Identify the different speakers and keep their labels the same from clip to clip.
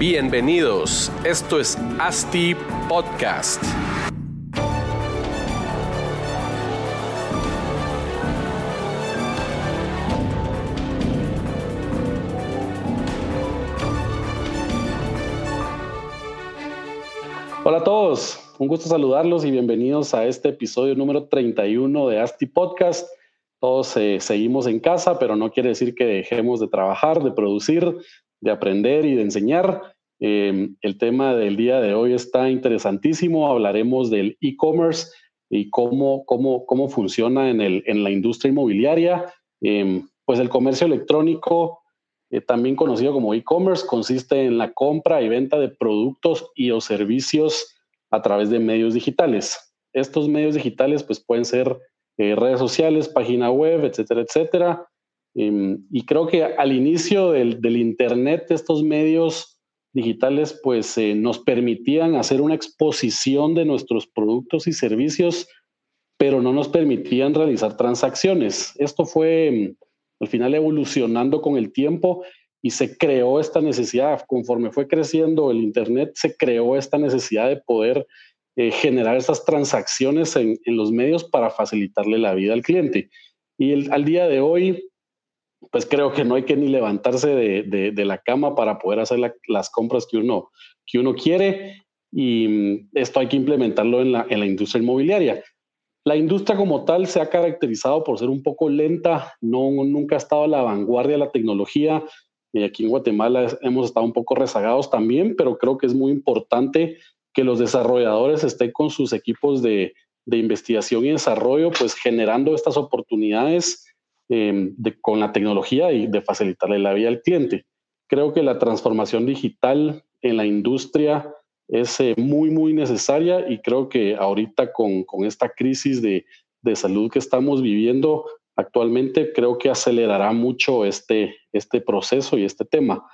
Speaker 1: Bienvenidos, esto es ASTI Podcast.
Speaker 2: Hola a todos, un gusto saludarlos y bienvenidos a este episodio número 31 de ASTI Podcast. Todos eh, seguimos en casa, pero no quiere decir que dejemos de trabajar, de producir, de aprender y de enseñar. Em, el tema del día de hoy está interesantísimo. Hablaremos del e-commerce y cómo, cómo, cómo funciona en, el, en la industria inmobiliaria. Em, pues el comercio electrónico, eh, también conocido como e-commerce, consiste en la compra y venta de productos y o servicios a través de medios digitales. Estos medios digitales pues pueden ser eh, redes sociales, página web, etcétera, etcétera. Em, y creo que al inicio del, del Internet, estos medios digitales pues eh, nos permitían hacer una exposición de nuestros productos y servicios, pero no nos permitían realizar transacciones. Esto fue mm, al final evolucionando con el tiempo y se creó esta necesidad, conforme fue creciendo el Internet, se creó esta necesidad de poder eh, generar estas transacciones en, los medios para facilitarle la vida al cliente. Y al día de hoy, pues creo que no hay que ni levantarse de, la cama para poder hacer las compras que uno, que uno quiere y mm, esto hay que implementarlo en la, en la industria inmobiliaria. La industria como tal se ha caracterizado por ser un poco lenta, no, nunca ha estado a la vanguardia de la tecnología. Y aquí en Guatemala hemos estado un poco rezagados también, pero creo que es muy importante que los desarrolladores estén con sus equipos de, de investigación y desarrollo, pues generando estas oportunidades Em, con la tecnología y de facilitarle la vida al cliente. Creo que la transformación digital en la industria es eh, muy, muy necesaria y creo que ahorita con, con esta crisis de, de, salud que estamos viviendo actualmente, creo que acelerará mucho este, este proceso y este tema.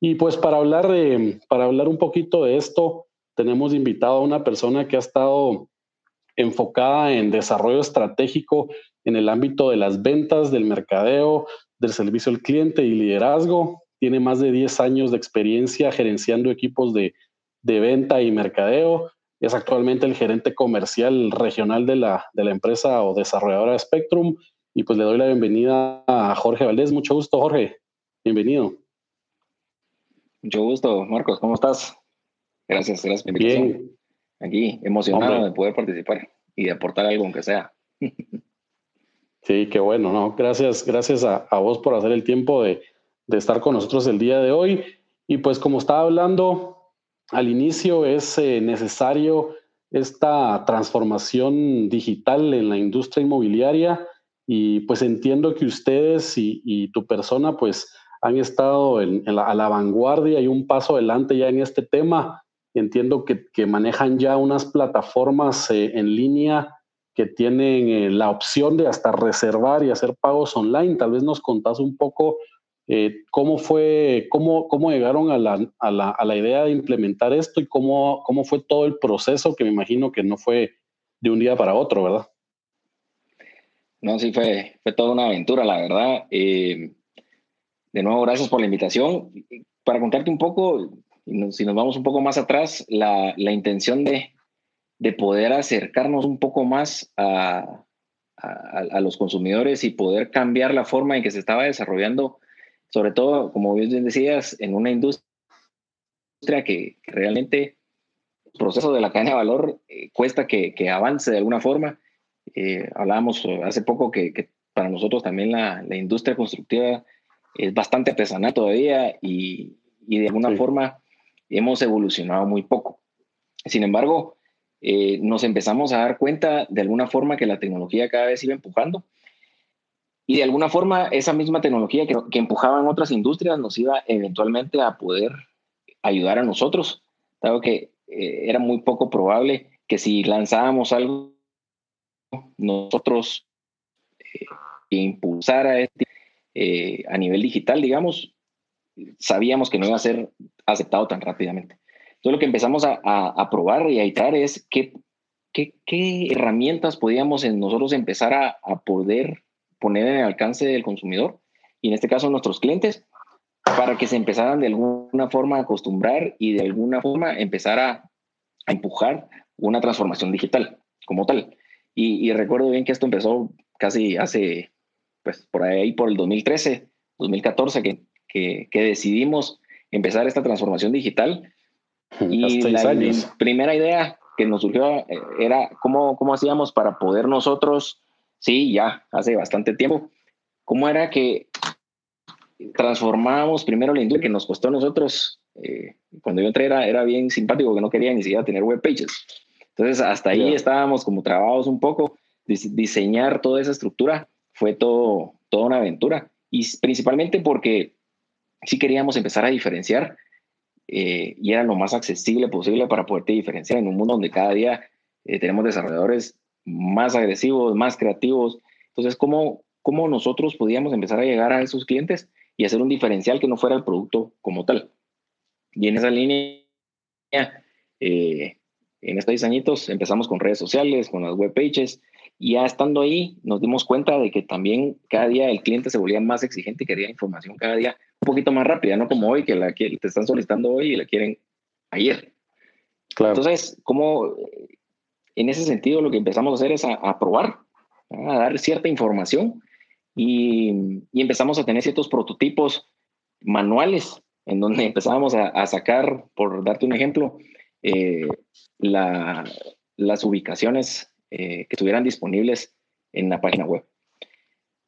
Speaker 2: Y pues para hablar, para hablar un poquito de esto, tenemos invitado a una persona que ha estado enfocada en desarrollo estratégico en el ámbito de las ventas, del mercadeo, del servicio al cliente y liderazgo. Tiene más de 10 años de experiencia gerenciando equipos de, venta y mercadeo. Es actualmente el gerente comercial regional de la, de la empresa o desarrolladora Spectrum. Y pues le doy la bienvenida a Jorge Valdés. Mucho gusto, Jorge. Bienvenido.
Speaker 3: Mucho gusto, Marcos. ¿Cómo estás? Gracias, gracias por Bien. Aquí, emocionado de poder participar y de aportar algo, aunque sea.
Speaker 2: Sí, qué bueno, ¿no? Gracias, gracias a, vos por hacer el tiempo de, estar con nosotros el día de hoy. Y pues como estaba hablando al inicio, es eh, necesario esta transformación digital en la industria inmobiliaria y pues entiendo que ustedes y, tu persona pues han estado en, a la vanguardia y un paso adelante ya en este tema. Entiendo que, manejan ya unas plataformas eh, en línea que tienen eh, la opción de hasta reservar y hacer pagos online. Tal vez nos contás un poco eh, cómo fue, cómo, cómo llegaron a la, a, la, a la, idea de implementar esto y cómo, cómo fue todo el proceso, que me imagino que no fue de un día para otro, ¿verdad?
Speaker 3: No, sí, fue, fue toda una aventura, la verdad. Eh, de nuevo, gracias por la invitación. Para contarte un poco, si nos vamos un poco más atrás, la, la intención de, de poder acercarnos un poco más a, a, los consumidores y poder cambiar la forma en que se estaba desarrollando, sobre todo, como bien decías, en una industria que, realmente el proceso de la cadena de valor eh, cuesta que, que, avance de alguna forma. Eh, hablábamos hace poco que, que, para nosotros también la, la, industria constructiva es bastante artesanal todavía y, y de alguna forma hemos evolucionado muy poco. Sin embargo, eh, nos empezamos a dar cuenta de alguna forma que la tecnología cada vez iba empujando. Y de alguna forma esa misma tecnología que, que empujaba en otras industrias nos iba eventualmente a poder ayudar a nosotros, dado que eh, era muy poco probable que si lanzábamos algo, nosotros eh, impulsara este, eh, a nivel digital, digamos, sabíamos que no iba a ser aceptado tan rápidamente. Entonces lo que empezamos a, probar y a iterar es qué, qué, herramientas podíamos nosotros empezar a, poder poner en el alcance del consumidor y en este caso nuestros clientes para que se empezaran de alguna forma a acostumbrar y de alguna forma empezar a, empujar una transformación digital como tal. Y, recuerdo bien que esto empezó casi hace, pues por ahí, por el 2013, 2014, que, que, que decidimos empezar esta transformación digital. Y la primera idea que nos surgió eh, era cómo, cómo hacíamos para poder nosotros, sí, ya hace bastante tiempo, cómo era que transformábamos primero la industria que nos costó a nosotros. Eh, cuando yo entré era, era bien simpático que no quería ni siquiera tener web pages. Entonces hasta ahí estábamos como trabados un poco. Diseñar toda esa estructura fue todo, toda una aventura y principalmente porque sí queríamos empezar a diferenciar eh, y era lo más accesible posible para poderte diferenciar en un mundo donde cada día eh, tenemos desarrolladores más agresivos, más creativos. Entonces, ¿cómo, ¿cómo nosotros podíamos empezar a llegar a esos clientes y hacer un diferencial que no fuera el producto como tal? Y en esa línea, eh, en estos 10 añitos empezamos con redes sociales, con las web pages, y ya estando ahí nos dimos cuenta de que también cada día el cliente se volvía más exigente y quería información cada día un poquito más rápida, no como hoy, que la que te están solicitando hoy y la quieren ayer. Claro. Entonces, como en ese sentido lo que empezamos a hacer es a, probar, a dar cierta información y, y, empezamos a tener ciertos prototipos manuales en donde empezábamos a, sacar, por darte un ejemplo, eh, la, las ubicaciones eh, que estuvieran disponibles en la página web.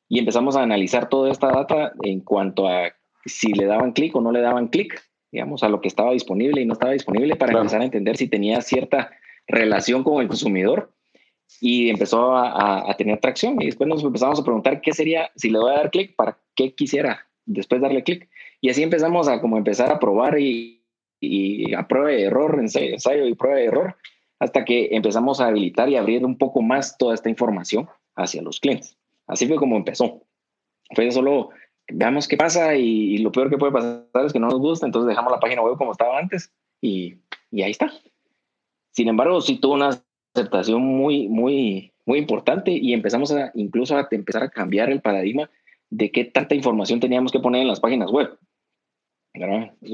Speaker 3: Y empezamos a analizar toda esta data en cuanto a si le daban clic o no le daban clic, digamos, a lo que estaba disponible y no estaba disponible para empezar a entender si tenía cierta relación con el consumidor y empezó a, tener tracción y después nos empezamos a preguntar qué sería, si le voy a dar clic, para qué quisiera después darle clic. Y así empezamos a como empezar a probar y, y a prueba de error, ensayo y prueba de error, hasta que empezamos a habilitar y abrir un poco más toda esta información hacia los clientes. Así fue como empezó. Fue solo veamos qué pasa y, lo peor que puede pasar es que no nos gusta, entonces dejamos la página web como estaba antes y, y ahí está. Sin embargo, sí tuvo una aceptación muy, muy, muy importante y empezamos a incluso a empezar a cambiar el paradigma de qué tanta información teníamos que poner en las páginas web.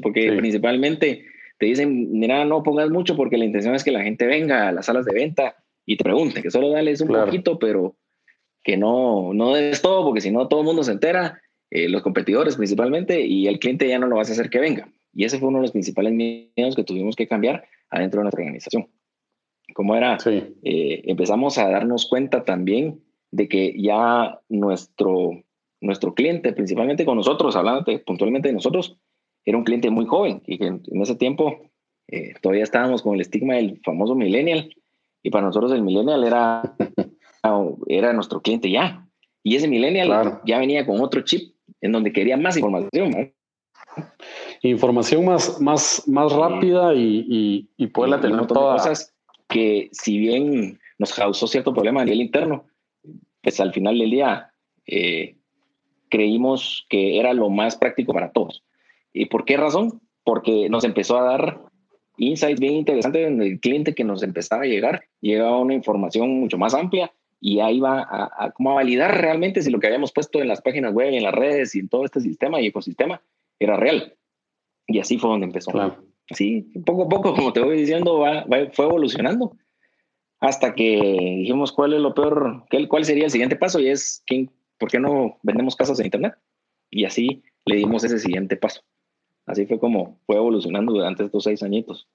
Speaker 3: Porque principalmente te dicen, mira, no pongas mucho porque la intención es que la gente venga a las salas de venta y te pregunte, que solo dales un poquito, pero que no, no des todo, porque si no todo el mundo se entera eh, los competidores principalmente, y el cliente ya no lo vas a hacer que venga. Y ese fue uno de los principales miedos que tuvimos que cambiar adentro de nuestra organización. ¿Cómo era? Eh, empezamos a darnos cuenta también de que ya nuestro, nuestro cliente, principalmente con nosotros, hablando puntualmente de nosotros, era un cliente muy joven y que en, ese tiempo eh, todavía estábamos con el estigma del famoso millennial y para nosotros el millennial era, era nuestro cliente ya. Y ese millennial ya venía con otro chip en donde quería más información.
Speaker 2: Información más, más, más rápida y, y, y poderla tener todas.
Speaker 3: cosas que si bien nos causó cierto problema a nivel interno, pues al final del día eh, creímos que era lo más práctico para todos. ¿Y por qué razón? Porque nos empezó a dar insights bien interesantes en el cliente que nos empezaba a llegar, llegaba una información mucho más amplia y ahí va a, como a validar realmente si lo que habíamos puesto en las páginas web, en las redes y en todo este sistema y ecosistema era real. Y así fue donde empezó. Así, poco a poco, como te voy diciendo, fue evolucionando hasta que dijimos cuál es lo peor, cuál sería el siguiente paso y es, ¿quién, ¿por qué no vendemos casas en Internet? Y así le dimos ese siguiente paso. Así fue como fue evolucionando durante estos seis añitos.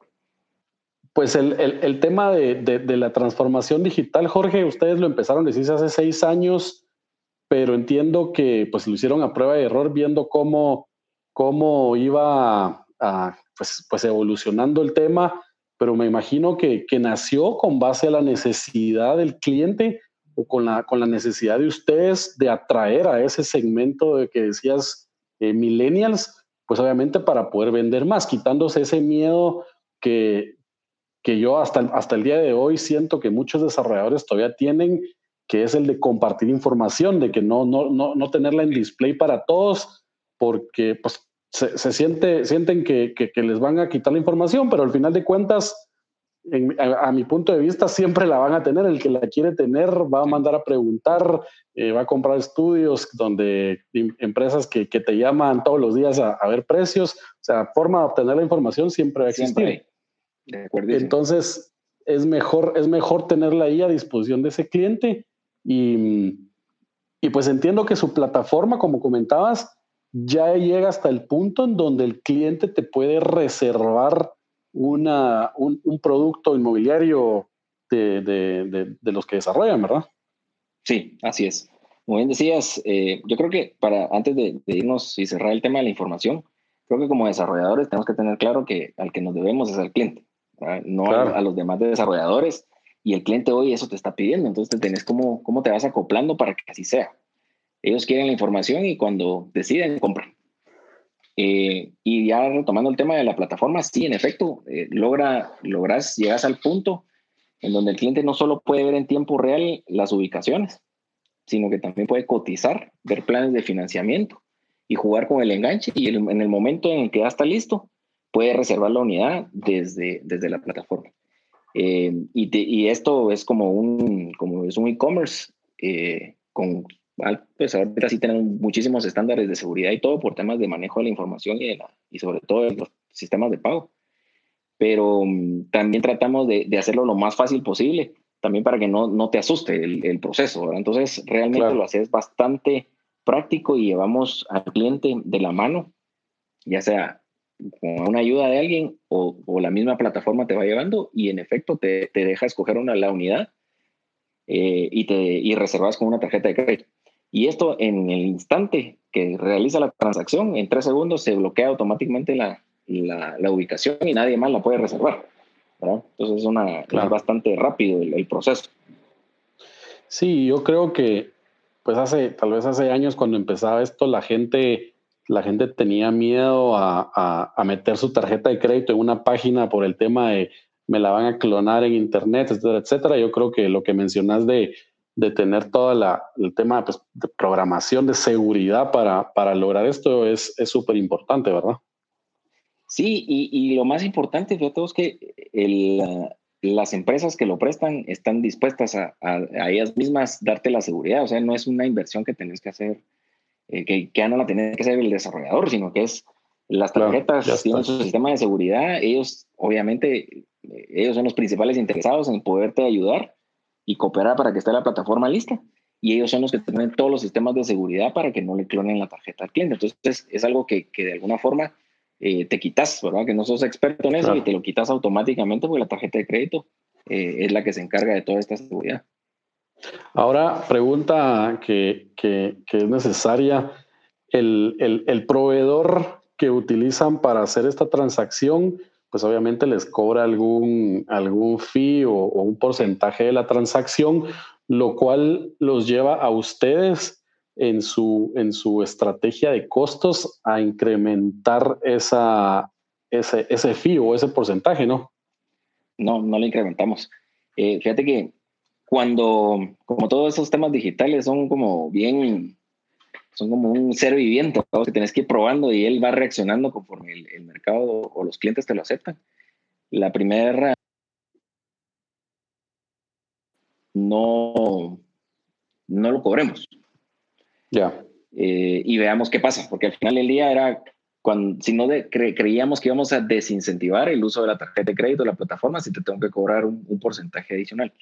Speaker 2: Pues el, tema de, la transformación digital, Jorge, ustedes lo empezaron a decir hace seis años, pero entiendo que pues lo hicieron a prueba de error viendo cómo, cómo iba pues, pues, evolucionando el tema, pero me imagino que, nació con base a la necesidad del cliente o con la, con la necesidad de ustedes de atraer a ese segmento de que decías eh, millennials, pues obviamente para poder vender más, quitándose ese miedo que, que yo hasta, hasta el día de hoy siento que muchos desarrolladores todavía tienen, que es el de compartir información, de que no, no, no, no tenerla en display para todos, porque pues, se, se siente, sienten que, que, les van a quitar la información, pero al final de cuentas, a, mi punto de vista, siempre la van a tener. El que la quiere tener va a mandar a preguntar, eh, va a comprar estudios donde empresas que, te llaman todos los días a, ver precios. O sea, forma de obtener la información siempre va a existir. Entonces, es mejor, es mejor tenerla ahí a disposición de ese cliente. Y, y pues entiendo que su plataforma, como comentabas, ya llega hasta el punto en donde el cliente te puede reservar una, un, producto inmobiliario de, los que desarrollan, ¿verdad?
Speaker 3: Sí, así es. Como bien decías, eh, yo creo que para antes de, irnos y cerrar el tema de la información, creo que como desarrolladores tenemos que tener claro que al que nos debemos es al cliente, no a, los demás desarrolladores. Y el cliente hoy eso te está pidiendo, entonces te tenés cómo, cómo te vas acoplando para que así sea. Ellos quieren la información y cuando deciden, compran. Eh, y ya retomando el tema de la plataforma, sí, en efecto, eh, logra, logras, llegas al punto en donde el cliente no solo puede ver en tiempo real las ubicaciones, sino que también puede cotizar, ver planes de financiamiento y jugar con el enganche. Y en el momento en el que ya está listo, puede reservar la unidad desde, desde la plataforma. Eh, y, y, esto es como un, como es un e-commerce con pues ahorita sí tenemos muchísimos estándares de seguridad y todo por temas de manejo de la información y, y sobre todo de los sistemas de pago. Pero mm, también tratamos de, de, hacerlo lo más fácil posible, también para que no, no te asuste el, el proceso. Entonces, realmente lo haces bastante práctico y llevamos al cliente de la mano, ya sea con una ayuda de alguien o, o la misma plataforma te va llevando y en efecto te, te deja escoger una, la unidad eh, y, te, y reservas con una tarjeta de crédito. Y esto en el instante que realiza la transacción, en tres segundos se bloquea automáticamente la, la, ubicación y nadie más la puede reservar. Entonces es, una, bastante rápido el, proceso.
Speaker 2: Sí, yo creo que pues hace, tal vez hace años cuando empezaba esto, la gente, la gente tenía miedo a, a, a meter su tarjeta de crédito en una página por el tema de me la van a clonar en internet, etcétera, etcétera. Yo creo que lo que mencionas de de tener todo el tema pues, de programación, de seguridad para, para lograr esto es súper importante, ¿verdad?
Speaker 3: Sí, y, y, lo más importante todo es que el, las empresas que lo prestan están dispuestas a, a, ellas mismas darte la seguridad. O sea, no es una inversión que tenés que hacer, eh, que, que, ya no la tenés que hacer el desarrollador, sino que es las tarjetas tienen su sistema de seguridad. Ellos, obviamente, ellos son los principales interesados en poderte ayudar y cooperar para que esté la plataforma lista. Y ellos son los que tienen todos los sistemas de seguridad para que no le clonen la tarjeta al cliente. Entonces, es algo que, que de alguna forma eh, te quitas, ¿verdad? Que no sos experto en eso y te lo quitas automáticamente porque la tarjeta de crédito eh, es la que se encarga de toda esta seguridad.
Speaker 2: Ahora, pregunta que, que, que es necesaria. El, el, el proveedor que utilizan para hacer esta transacción pues obviamente les cobra algún, algún fee o, un porcentaje de la transacción, lo cual los lleva a ustedes en su, en su estrategia de costos a incrementar esa, ese, ese fee o ese porcentaje, ¿no?
Speaker 3: No, no lo incrementamos. Eh, fíjate que cuando, como todos esos temas digitales son como bien son como un ser viviente que tienes que ir probando y él va reaccionando conforme el, mercado o los clientes te lo aceptan. La primera no, no lo cobremos.
Speaker 2: Ya.
Speaker 3: Eh, y veamos qué pasa, porque al final del día era cuando, si no creíamos que íbamos a desincentivar el uso de la tarjeta de crédito de la plataforma, si te tengo que cobrar un, un porcentaje adicional.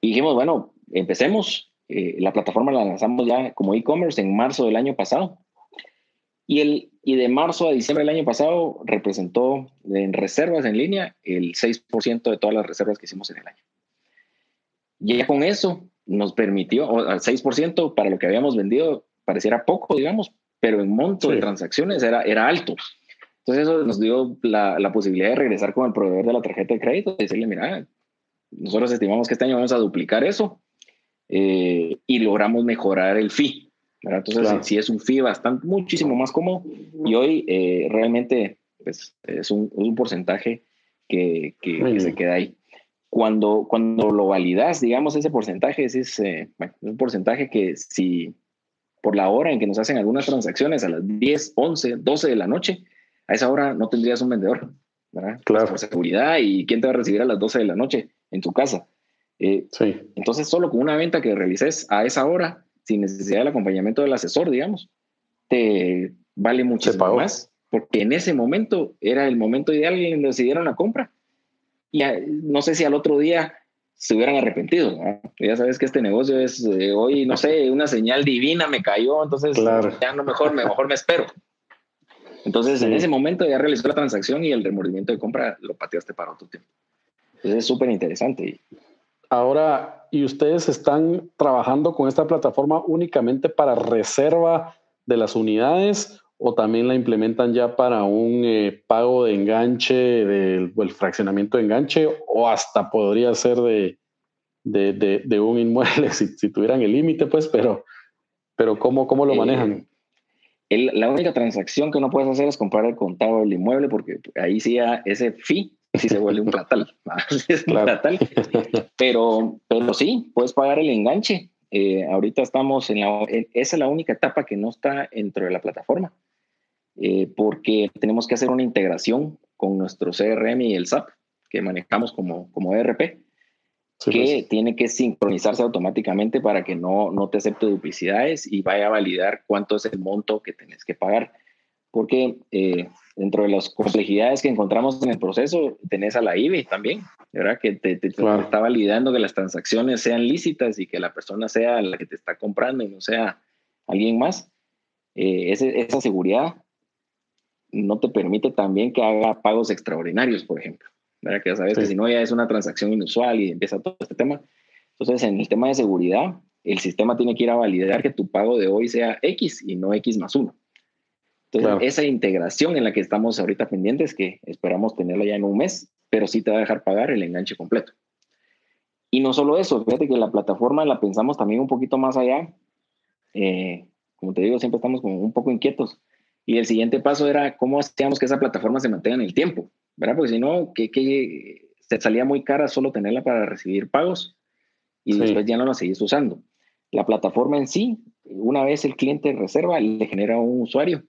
Speaker 3: Y dijimos, bueno, empecemos, eh, la plataforma la lanzamos ya como e-commerce en marzo del año pasado. Y, el, y de marzo a diciembre del año pasado representó en reservas en línea el 6% de todas las reservas que hicimos en el año. Y ya con eso nos permitió, o al 6% para lo que habíamos vendido pareciera poco, digamos, pero en monto de transacciones era, era alto. Entonces eso nos dio la, la, posibilidad de regresar con el proveedor de la tarjeta de crédito y decirle, mira, nosotros estimamos que este año vamos a duplicar eso eh, y logramos mejorar el fee. Entonces, sí, es un fee bastante, muchísimo más cómodo y hoy eh, realmente pues, es, un, un porcentaje que, que, se queda ahí. Cuando, cuando lo validas, digamos, ese porcentaje es, eh, un porcentaje que si por la hora en que nos hacen algunas transacciones a las 10, 11, 12 de la noche, a esa hora no tendrías un vendedor. ¿verdad? Claro. Por seguridad y quién te va a recibir a las 12 de la noche en tu casa.
Speaker 2: Eh, sí.
Speaker 3: Entonces, solo con una venta que realices a esa hora, sin necesidad del acompañamiento del asesor, digamos, te vale muchísimo más, porque en ese momento era el momento ideal en que decidieron la compra. Y no sé si al otro día se hubieran arrepentido. Ya sabes que este negocio es eh, hoy, no sé, una señal divina me cayó, entonces ya no mejor, mejor me espero. Entonces, en ese momento ya realizó la transacción y el remordimiento de compra lo pateaste para otro tiempo. Entonces, es súper interesante.
Speaker 2: Ahora, ¿y ustedes están trabajando con esta plataforma únicamente para reserva de las unidades o también la implementan ya para un eh, pago de enganche, del el fraccionamiento de enganche o hasta podría ser de, de, un inmueble si, tuvieran el límite, pues, pero, pero ¿cómo, cómo lo eh, manejan?
Speaker 3: la única transacción que no puedes hacer es comprar el contado del inmueble porque ahí sí ese fee sí se vuelve un platal. es un platal. Pero, pero sí, puedes pagar el enganche. Eh, ahorita estamos en la... Esa es la única etapa que no está dentro de la plataforma. Eh, porque tenemos que hacer una integración con nuestro CRM y el SAP que manejamos como, como ERP que pues. tiene que sincronizarse automáticamente para que no, no te acepte duplicidades y vaya a validar cuánto es el monto que tenés que pagar. Porque eh, dentro de las complejidades que encontramos en el proceso, tenés a la IBE también, ¿verdad? Que te, está validando que las transacciones sean lícitas y que la persona sea la que te está comprando y no sea alguien más. Eh, esa seguridad no te permite también que haga pagos extraordinarios, por ejemplo. Que ya sabes que si no ya es una transacción inusual y empieza todo este tema. Entonces, en el tema de seguridad, el sistema tiene que ir a validar que tu pago de hoy sea X y no X más 1. Entonces, esa integración en la que estamos ahorita pendientes, que esperamos tenerla ya en un mes, pero sí te va a dejar pagar el enganche completo. Y no solo eso, fíjate que la plataforma la pensamos también un poquito más allá. Eh, como te digo, siempre estamos como un poco inquietos. Y el siguiente paso era cómo hacíamos que esa plataforma se mantenga en el tiempo. ¿verdad? Porque si no, que, que te salía muy cara solo tenerla para recibir pagos y después ya no la seguís usando. La plataforma en sí, una vez el cliente reserva, le genera un usuario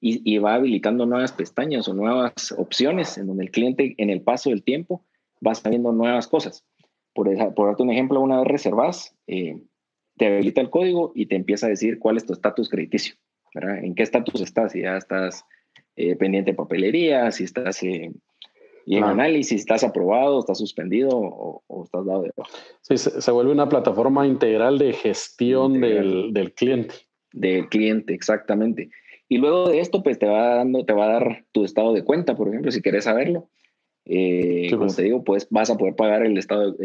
Speaker 3: y, y, va habilitando nuevas pestañas o nuevas opciones en donde el cliente en el paso del tiempo va sabiendo nuevas cosas. Por, por darte un ejemplo, una vez reservas, eh, te habilita el código y te empieza a decir cuál es tu estatus crediticio, ¿verdad? ¿En qué estatus estás? Si ya estás eh, pendiente de papelería, si estás eh, y en análisis, ¿estás aprobado, estás suspendido o, estás dado de
Speaker 2: Sí, se, vuelve una plataforma integral de gestión Del, del, cliente.
Speaker 3: Del cliente, exactamente. Y luego de esto, pues te va, dando, te va a dar tu estado de cuenta, por ejemplo, si quieres saberlo. Eh, como pues. te digo, pues vas a poder pagar el estado,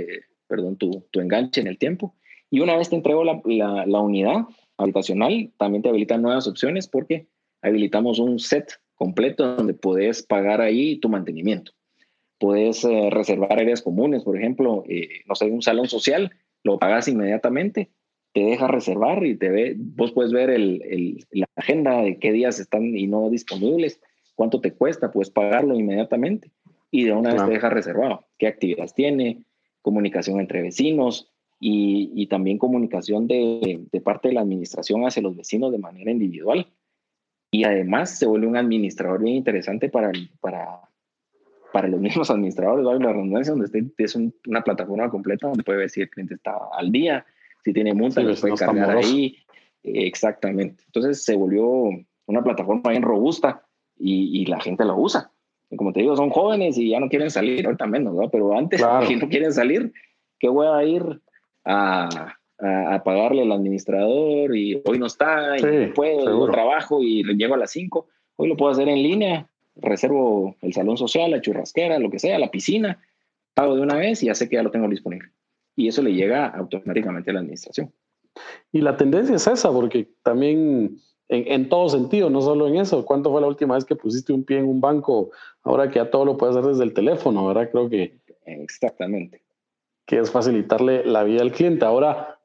Speaker 3: perdón, tu, tu, enganche en el tiempo. Y una vez te entrego la, la, la unidad habitacional, también te habilitan nuevas opciones porque habilitamos un set completo donde puedes pagar ahí tu mantenimiento puedes eh, reservar áreas comunes, por ejemplo, eh, no sé, un salón social, lo pagas inmediatamente, te deja reservar y te ve, vos puedes ver el, la agenda de qué días están y no disponibles, cuánto te cuesta, puedes pagarlo inmediatamente y de una vez te deja reservado, qué actividades tiene, comunicación entre vecinos y, y también comunicación de, de, parte de la administración hacia los vecinos de manera individual. Y además se vuelve un administrador bien interesante para, para, para los mismos administradores, la redundancia, donde es una plataforma completa donde puede ver si el cliente está al día, si tiene multa, sí, puede cargar ahí. Exactamente. Entonces se volvió una plataforma bien robusta y, la gente la usa. como te digo, son jóvenes y ya no quieren salir, ahorita menos, ¿no? Pero antes, si no quieren salir, ¿qué voy a ir a, a, pagarle al administrador y hoy no está, y no puedo, trabajo y le llego a las 5? Hoy lo puedo hacer en línea reservo el salón social, la churrasquera, lo que sea, la piscina, pago de una vez y ya sé que ya lo tengo disponible. Y eso le llega automáticamente a la administración.
Speaker 2: Y la tendencia es esa, porque también en, en, todo sentido, no solo en eso. ¿Cuánto fue la última vez que pusiste un pie en un banco? Ahora que ya todo lo puedes hacer desde el teléfono, ¿verdad? Creo que...
Speaker 3: Exactamente.
Speaker 2: Que es facilitarle la vida al cliente. Ahora,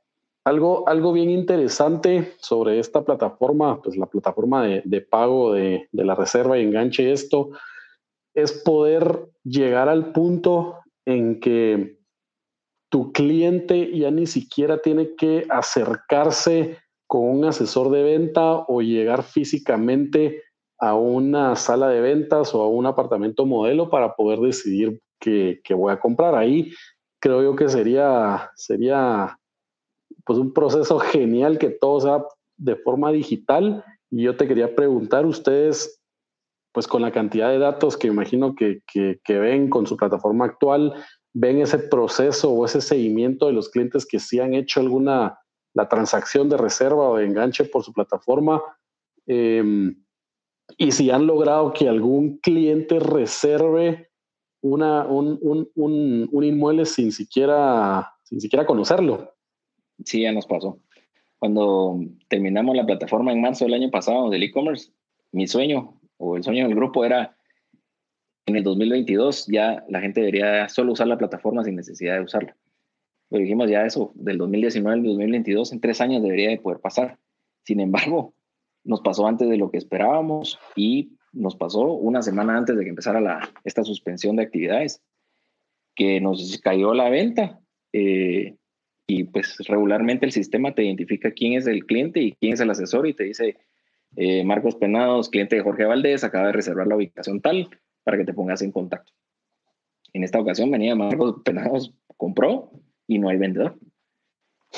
Speaker 2: algo, algo bien interesante sobre esta plataforma, pues la plataforma de, pago de, la reserva y enganche esto, es poder llegar al punto en que tu cliente ya ni siquiera tiene que acercarse con un asesor de venta o llegar físicamente a una sala de ventas o a un apartamento modelo para poder decidir qué, voy a comprar. Ahí creo yo que sería, sería pues un proceso genial que todo sea de forma digital. Y yo te quería preguntar, ustedes, pues con la cantidad de datos que imagino que, que, que ven con su plataforma actual, ven ese proceso o ese seguimiento de los clientes que sí han hecho alguna la transacción de reserva o de enganche por su plataforma. Em, y si han logrado que algún cliente reserve una, un, un, un, inmueble sin siquiera, sin siquiera conocerlo.
Speaker 3: Sí, ya nos pasó. Cuando terminamos la plataforma en marzo del año pasado del e-commerce, mi sueño o el sueño del grupo era en el 2022 ya la gente debería solo usar la plataforma sin necesidad de usarla. Pero dijimos ya eso, del 2019 al 2022, en tres años debería de poder pasar. Sin embargo, nos pasó antes de lo que esperábamos y nos pasó una semana antes de que empezara la, esta suspensión de actividades, que nos cayó la venta. Eh, y pues regularmente el sistema te identifica quién es el cliente y quién es el asesor y te dice, eh, Marcos Penados, cliente de Jorge Valdés, acaba de reservar la ubicación tal para que te pongas en contacto. En esta ocasión venía Marcos Penados, compró y no hay vendedor.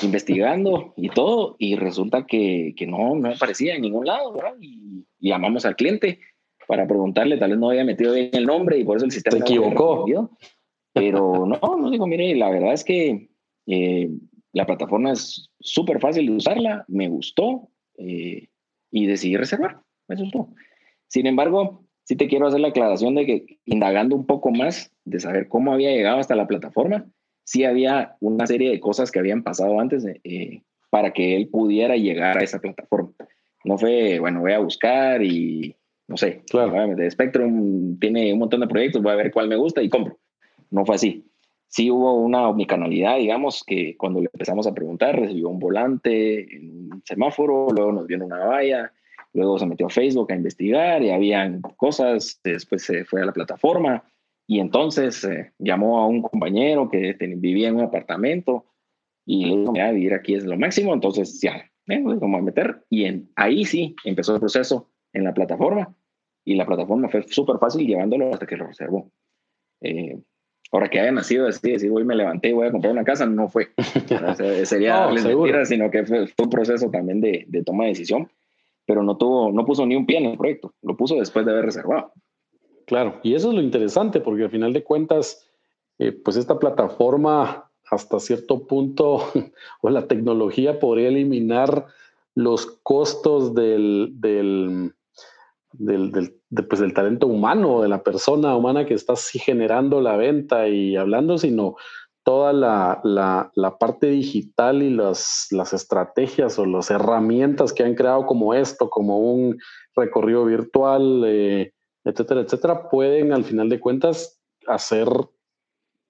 Speaker 3: Investigando y todo, y resulta que, que no, no aparecía en ningún lado, ¿verdad? Y, llamamos al cliente para preguntarle, tal vez no había metido bien el nombre y por eso el sistema...
Speaker 2: Se equivocó.
Speaker 3: Pero no, no digo, mire, la verdad es que eh, la plataforma es súper fácil de usarla, me gustó eh, y decidí reservar, me gustó. Sin embargo, sí te quiero hacer la aclaración de que indagando un poco más de saber cómo había llegado hasta la plataforma, sí había una serie de cosas que habían pasado antes eh, para que él pudiera llegar a esa plataforma. No fue, bueno, voy a buscar y no sé, claro. de Spectrum tiene un montón de proyectos, voy a ver cuál me gusta y compro. No fue así. Sí hubo una omnicanalidad, digamos, que cuando le empezamos a preguntar, recibió un volante un semáforo, luego nos vio en una valla, luego se metió a Facebook a investigar y habían cosas, después se fue a la plataforma, y entonces eh, llamó a un compañero que vivía en un apartamento y le dijo, mira, vivir aquí es lo máximo, entonces ya, ¿eh? como a meter. Y en, ahí sí empezó el proceso en la plataforma y la plataforma fue súper fácil llevándolo hasta que lo reservó. Eh, ahora que haya nacido así, decir, hoy me levanté y voy a comprar una casa, no fue. sería no, mentira, sino que fue, un proceso también de, de toma de decisión, pero no, tuvo, no puso ni un pie en el proyecto, lo puso después de haber reservado.
Speaker 2: Claro, y eso es lo interesante, porque al final de cuentas, eh, pues esta plataforma hasta cierto punto, o la tecnología podría eliminar los costos del, del, del, pues del talento humano, de la persona humana que está generando la venta y hablando, sino toda la, la, parte digital y las, las estrategias o las herramientas que han creado como esto, como un recorrido virtual. Eh, etcétera, etcétera, pueden al final de cuentas hacer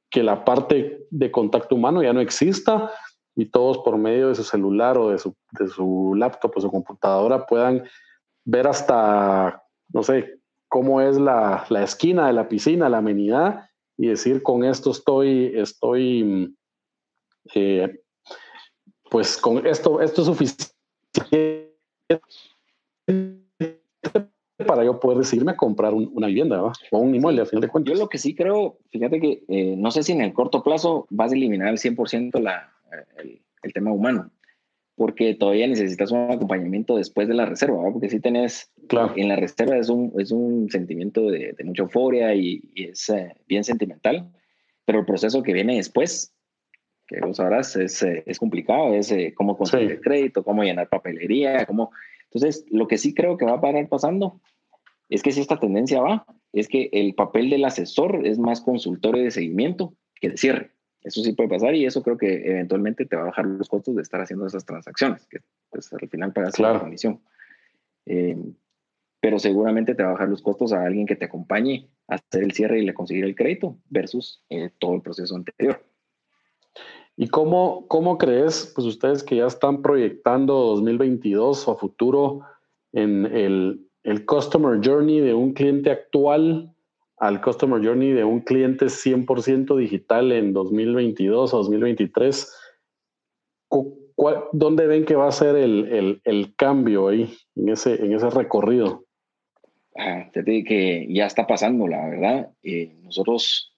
Speaker 2: que la parte de contacto humano ya no exista y todos por medio de su celular o de su, de su laptop o su computadora puedan ver hasta, no sé, cómo es la, la, esquina de la piscina, la amenidad, y decir, con esto estoy, estoy, eh, pues con esto, esto es suficiente para yo poder decidirme a comprar una vivienda o un inmueble a final de cuentas.
Speaker 3: Yo lo que sí creo, fíjate que eh, no sé si en el corto plazo vas a eliminar al 100% la, el, el, tema humano, porque todavía necesitas un acompañamiento después de la reserva, porque si tenés, claro. en la reserva es un, es un sentimiento de, de mucha euforia y, es eh, bien sentimental, pero el proceso que viene después, que vos sabrás, es, eh, es complicado, es cómo conseguir el crédito, cómo llenar papelería, cómo entonces, lo que sí creo que va a parar pasando es que si esta tendencia va, es que el papel del asesor es más consultorio de seguimiento que de cierre. Eso sí puede pasar y eso creo que eventualmente te va a bajar los costos de estar haciendo esas transacciones, que pues al final pagas la comisión. Eh, pero seguramente te va a bajar los costos a alguien que te acompañe a hacer el cierre y le conseguir el crédito versus eh, todo el proceso anterior.
Speaker 2: ¿Y cómo, cómo crees, pues ustedes que ya están proyectando 2022 o a futuro en el, el Customer Journey de un cliente actual al Customer Journey de un cliente 100% digital en 2022 o 2023? ¿Dónde ven que va a ser el, el, el, cambio ahí en ese, en ese recorrido?
Speaker 3: Ah, que ya está pasando, la verdad. Eh, nosotros,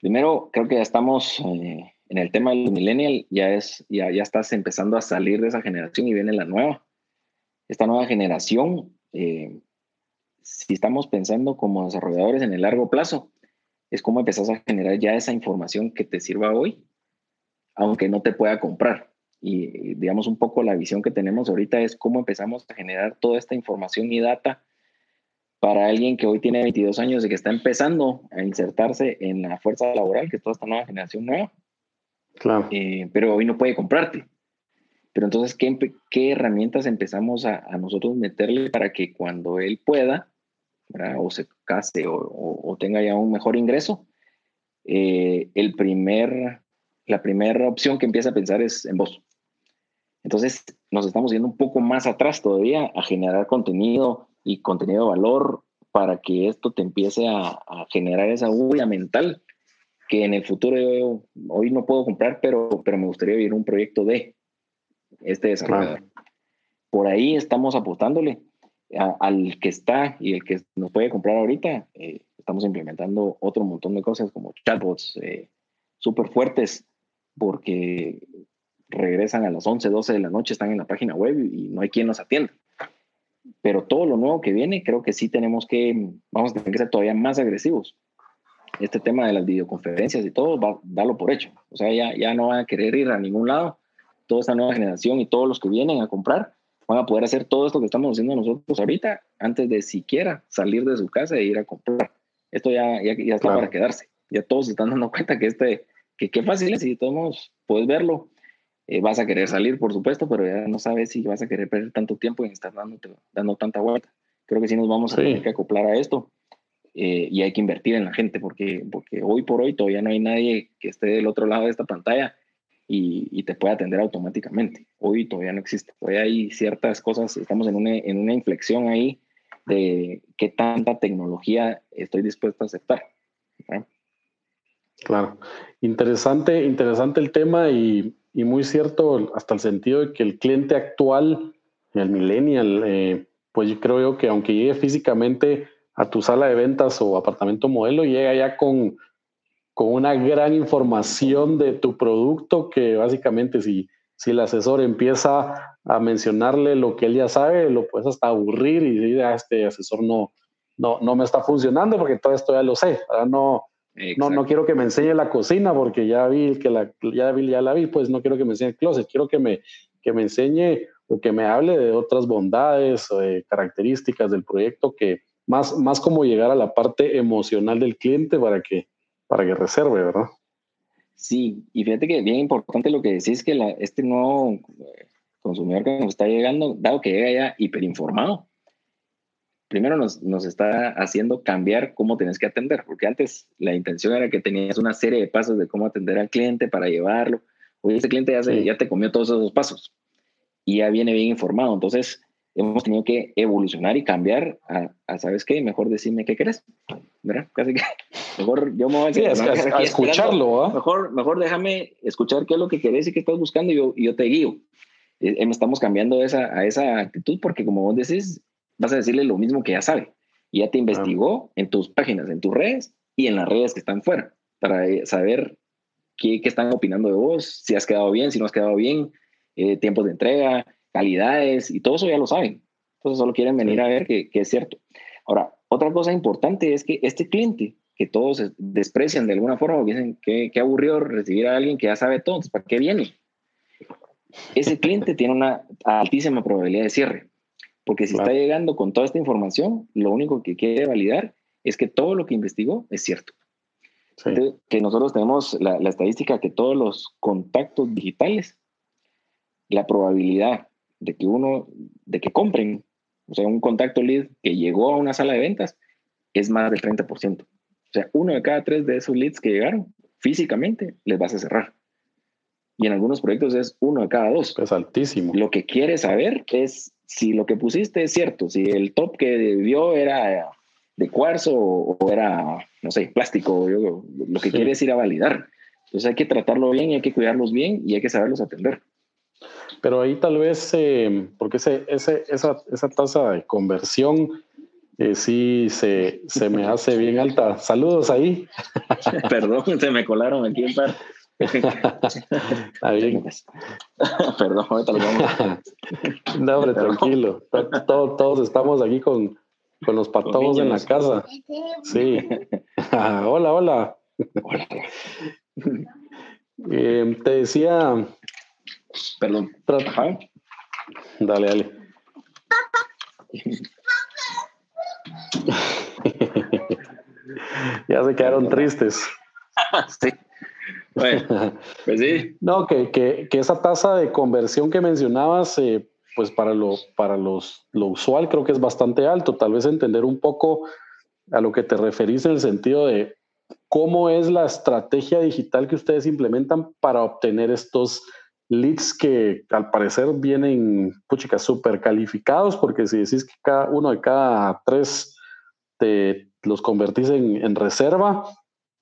Speaker 3: primero, creo que ya estamos eh, en el tema del millennial, ya, es, ya, ya estás empezando a salir de esa generación y viene la nueva. Esta nueva generación, eh, si estamos pensando como desarrolladores en el largo plazo, es cómo empezás a generar ya esa información que te sirva hoy, aunque no te pueda comprar. Y digamos un poco la visión que tenemos ahorita es cómo empezamos a generar toda esta información y data para alguien que hoy tiene 22 años y que está empezando a insertarse en la fuerza laboral, que es toda esta nueva generación nueva. Claro. Eh, pero hoy no puede comprarte. Pero entonces, ¿qué, qué herramientas empezamos a, a, nosotros meterle para que cuando él pueda, o se case o, o, tenga ya un mejor ingreso, eh, el primer, la primera opción que empieza a pensar es en vos. Entonces, nos estamos yendo un poco más atrás todavía a generar contenido y contenido de valor para que esto te empiece a, generar esa huella mental que en el futuro yo, hoy no puedo comprar, pero, pero me gustaría vivir un proyecto de este desarrollador. Por ahí estamos apostándole al que está y el que nos puede comprar ahorita. Eh, estamos implementando otro montón de cosas como chatbots eh, súper fuertes porque regresan a las 11, 12 de la noche, están en la página web y no hay quien nos atienda. Pero todo lo nuevo que viene, creo que sí tenemos que, vamos a tener que ser todavía más agresivos. Este tema de las videoconferencias y todo, va, darlo por hecho. O sea, ya, ya no van a querer ir a ningún lado. Toda esta nueva generación y todos los que vienen a comprar van a poder hacer todo esto que estamos haciendo nosotros ahorita antes de siquiera salir de su casa e ir a comprar. Esto ya, ya, ya está para quedarse. Ya todos se están dando cuenta que este, que qué fácil es y todos puedes verlo eh, vas a querer salir, por supuesto, pero ya no sabes si vas a querer perder tanto tiempo en estar dando, dando tanta vuelta. Creo que sí nos vamos a tener que acoplar a esto eh, y hay que invertir en la gente porque, porque hoy por hoy todavía no hay nadie que esté del otro lado de esta pantalla y, te pueda atender automáticamente. Hoy todavía no existe. Todavía hay ciertas cosas, estamos en una, en una inflexión ahí de qué tanta tecnología estoy dispuesto a aceptar.
Speaker 2: Claro, interesante, interesante el tema y y muy cierto hasta el sentido de que el cliente actual, el millennial, eh, pues yo creo yo que aunque llegue físicamente a tu sala de ventas o apartamento modelo, llega ya con, con una gran información de tu producto que básicamente si, si el asesor empieza a mencionarle lo que él ya sabe, lo puedes hasta aburrir y decir, ah, este asesor no, no, no me está funcionando porque todo esto ya lo sé. No, no, no quiero que me enseñe la cocina porque ya vi que la, ya vi, ya la vi, pues no quiero que me enseñe el closet, quiero que me, que me enseñe o que me hable de otras bondades o de características del proyecto que más, más como llegar a la parte emocional del cliente para que, para que reserve, ¿verdad?
Speaker 3: Sí, y fíjate que bien importante lo que decís que la, este nuevo eh, consumidor que nos está llegando, dado que llega ya hiperinformado, primero nos, nos, está haciendo cambiar cómo tienes que atender, porque antes la intención era que tenías una serie de pasos de cómo atender al cliente para llevarlo. Hoy ese cliente ya, ya te comió todos esos pasos y ya viene bien informado. Entonces, hemos tenido que evolucionar y cambiar a, ¿sabes qué? Mejor decirme qué querés, ¿verdad? Casi que mejor yo me voy
Speaker 2: a, escucharlo,
Speaker 3: Mejor, mejor déjame escuchar qué es lo que querés y qué estás buscando y yo, yo te guío. Eh, estamos cambiando esa, a esa actitud porque como vos decís, vas a decirle lo mismo que ya sabe. Y ya te investigó en tus páginas, en tus redes y en las redes que están fuera, para eh, saber qué, qué están opinando de vos, si has quedado bien, si no has quedado bien, eh, tiempos de entrega, calidades, y todo eso ya lo saben. Entonces solo quieren venir a ver que, que, es cierto. Ahora, otra cosa importante es que este cliente, que todos desprecian de alguna forma, porque dicen que, que aburrido recibir a alguien que ya sabe todo, ¿para qué viene? Ese cliente tiene una altísima probabilidad de cierre. Porque si está llegando con toda esta información, lo único que quiere validar es que todo lo que investigó es cierto. que nosotros tenemos la, estadística que todos los contactos digitales, la probabilidad de que uno, de que compren, o sea, un contacto lead que llegó a una sala de ventas, es más del 30%. O sea, uno de cada tres de esos leads que llegaron físicamente les vas a cerrar. Y en algunos proyectos es uno de cada dos.
Speaker 2: Es altísimo.
Speaker 3: Lo que quiere saber es si lo que pusiste es cierto, si el top que vio era de cuarzo o era, no sé, plástico, lo que quiere es ir a validar. Entonces hay que tratarlo bien y hay que cuidarlos bien y hay que saberlos atender.
Speaker 2: Pero ahí tal vez, eh, porque ese, ese, esa, esa tasa de conversión eh, sí se, se, me hace bien alta. Saludos ahí.
Speaker 3: Perdón, se me colaron aquí un par. bien. Perdón, ahorita lo vamos.
Speaker 2: No, hombre, tranquilo. Todos, todos estamos aquí con, con los patos en la casa. Sí. hola, hola. Hola. Eh, te decía.
Speaker 3: Perdón.
Speaker 2: Dale, dale. ya se quedaron tristes.
Speaker 3: sí. Bueno, pues sí.
Speaker 2: No, que, que, que, esa tasa de conversión que mencionabas, eh, pues para, lo, para los, lo usual creo que es bastante alto. Tal vez entender un poco a lo que te referís en el sentido de cómo es la estrategia digital que ustedes implementan para obtener estos leads que al parecer vienen, puchica, súper calificados, porque si decís que cada uno de cada tres te los convertís en, en reserva,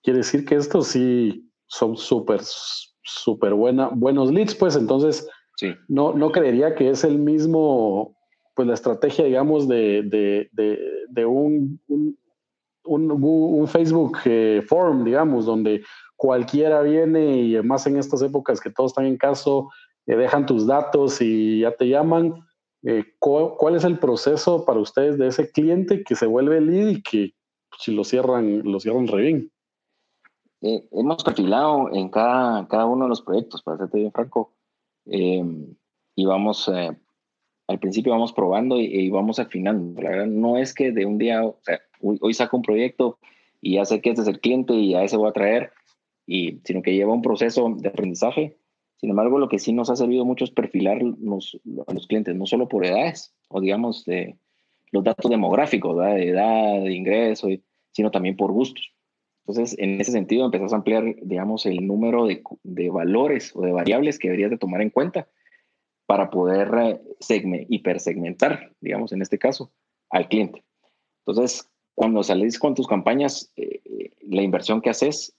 Speaker 2: quiere decir que estos sí son súper, súper buena, buenos leads, pues entonces sí. no, no creería que es el mismo, pues la estrategia, digamos, de, de, de, de un, un, un, Facebook eh, Forum, digamos, donde cualquiera viene y más en estas épocas que todos están en caso, eh, dejan tus datos y ya te llaman. Eh, ¿cuál, es el proceso para ustedes de ese cliente que se vuelve lead y que si lo cierran, lo cierran re bien?
Speaker 3: hemos perfilado en cada, cada uno de los proyectos, para serte bien franco, y vamos al principio vamos probando y, vamos afinando. La verdad, no es que de un día, o sea, hoy, saco un proyecto y ya sé que este es el cliente y a ese voy a traer, y, sino que lleva un proceso de aprendizaje. Sin embargo, lo que sí nos ha servido mucho es perfilar los, a los clientes, no solo por edades, o digamos, de los datos demográficos, de edad, de ingreso, sino también por gustos. Entonces, en ese sentido, empezás a ampliar, digamos, el número de, de valores o de variables que deberías de tomar en cuenta para poder eh, hipersegmentar, digamos, en este caso, al cliente. Entonces, cuando salís con tus campañas, eh, eh, la inversión que haces,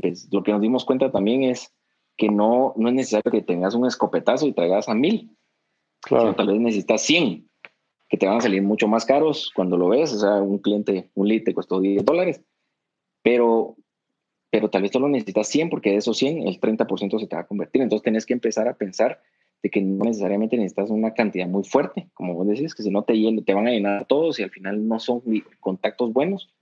Speaker 3: pues, lo que nos dimos cuenta también es que no, no es necesario que tengas un escopetazo y traigas a mil. Claro. tal vez necesitas 100, que te van a salir mucho más caros cuando lo ves. O sea, un cliente, un lead te costó 10 dólares, pero, pero tal vez solo necesitas 100 porque de esos 100 el 30% se te va a convertir. Entonces, tenés que empezar a pensar de que no necesariamente necesitas una cantidad muy fuerte, como vos decís, que si no te, te van a llenar todos y al final no son contactos buenos,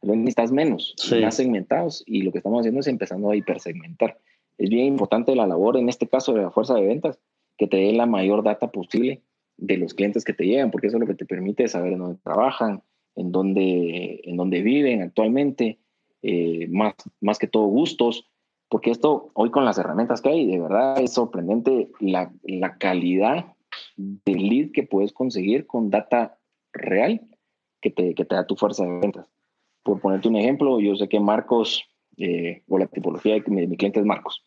Speaker 3: pero necesitas menos, más segmentados y lo que estamos haciendo es empezando a hipersegmentar. Es bien importante la labor, en este caso de la fuerza de ventas, que te dé la mayor data posible de los clientes que te llegan, porque eso es lo que te permite saber en dónde trabajan, en dónde, en dónde viven actualmente, eh, más, más que todo gustos, porque esto hoy con las herramientas que hay, de verdad es sorprendente la, la calidad del lead que puedes conseguir con data real que te, que te da tu fuerza de ventas. Por ponerte un ejemplo, yo sé que Marcos, eh, o la tipología de mi, cliente es Marcos,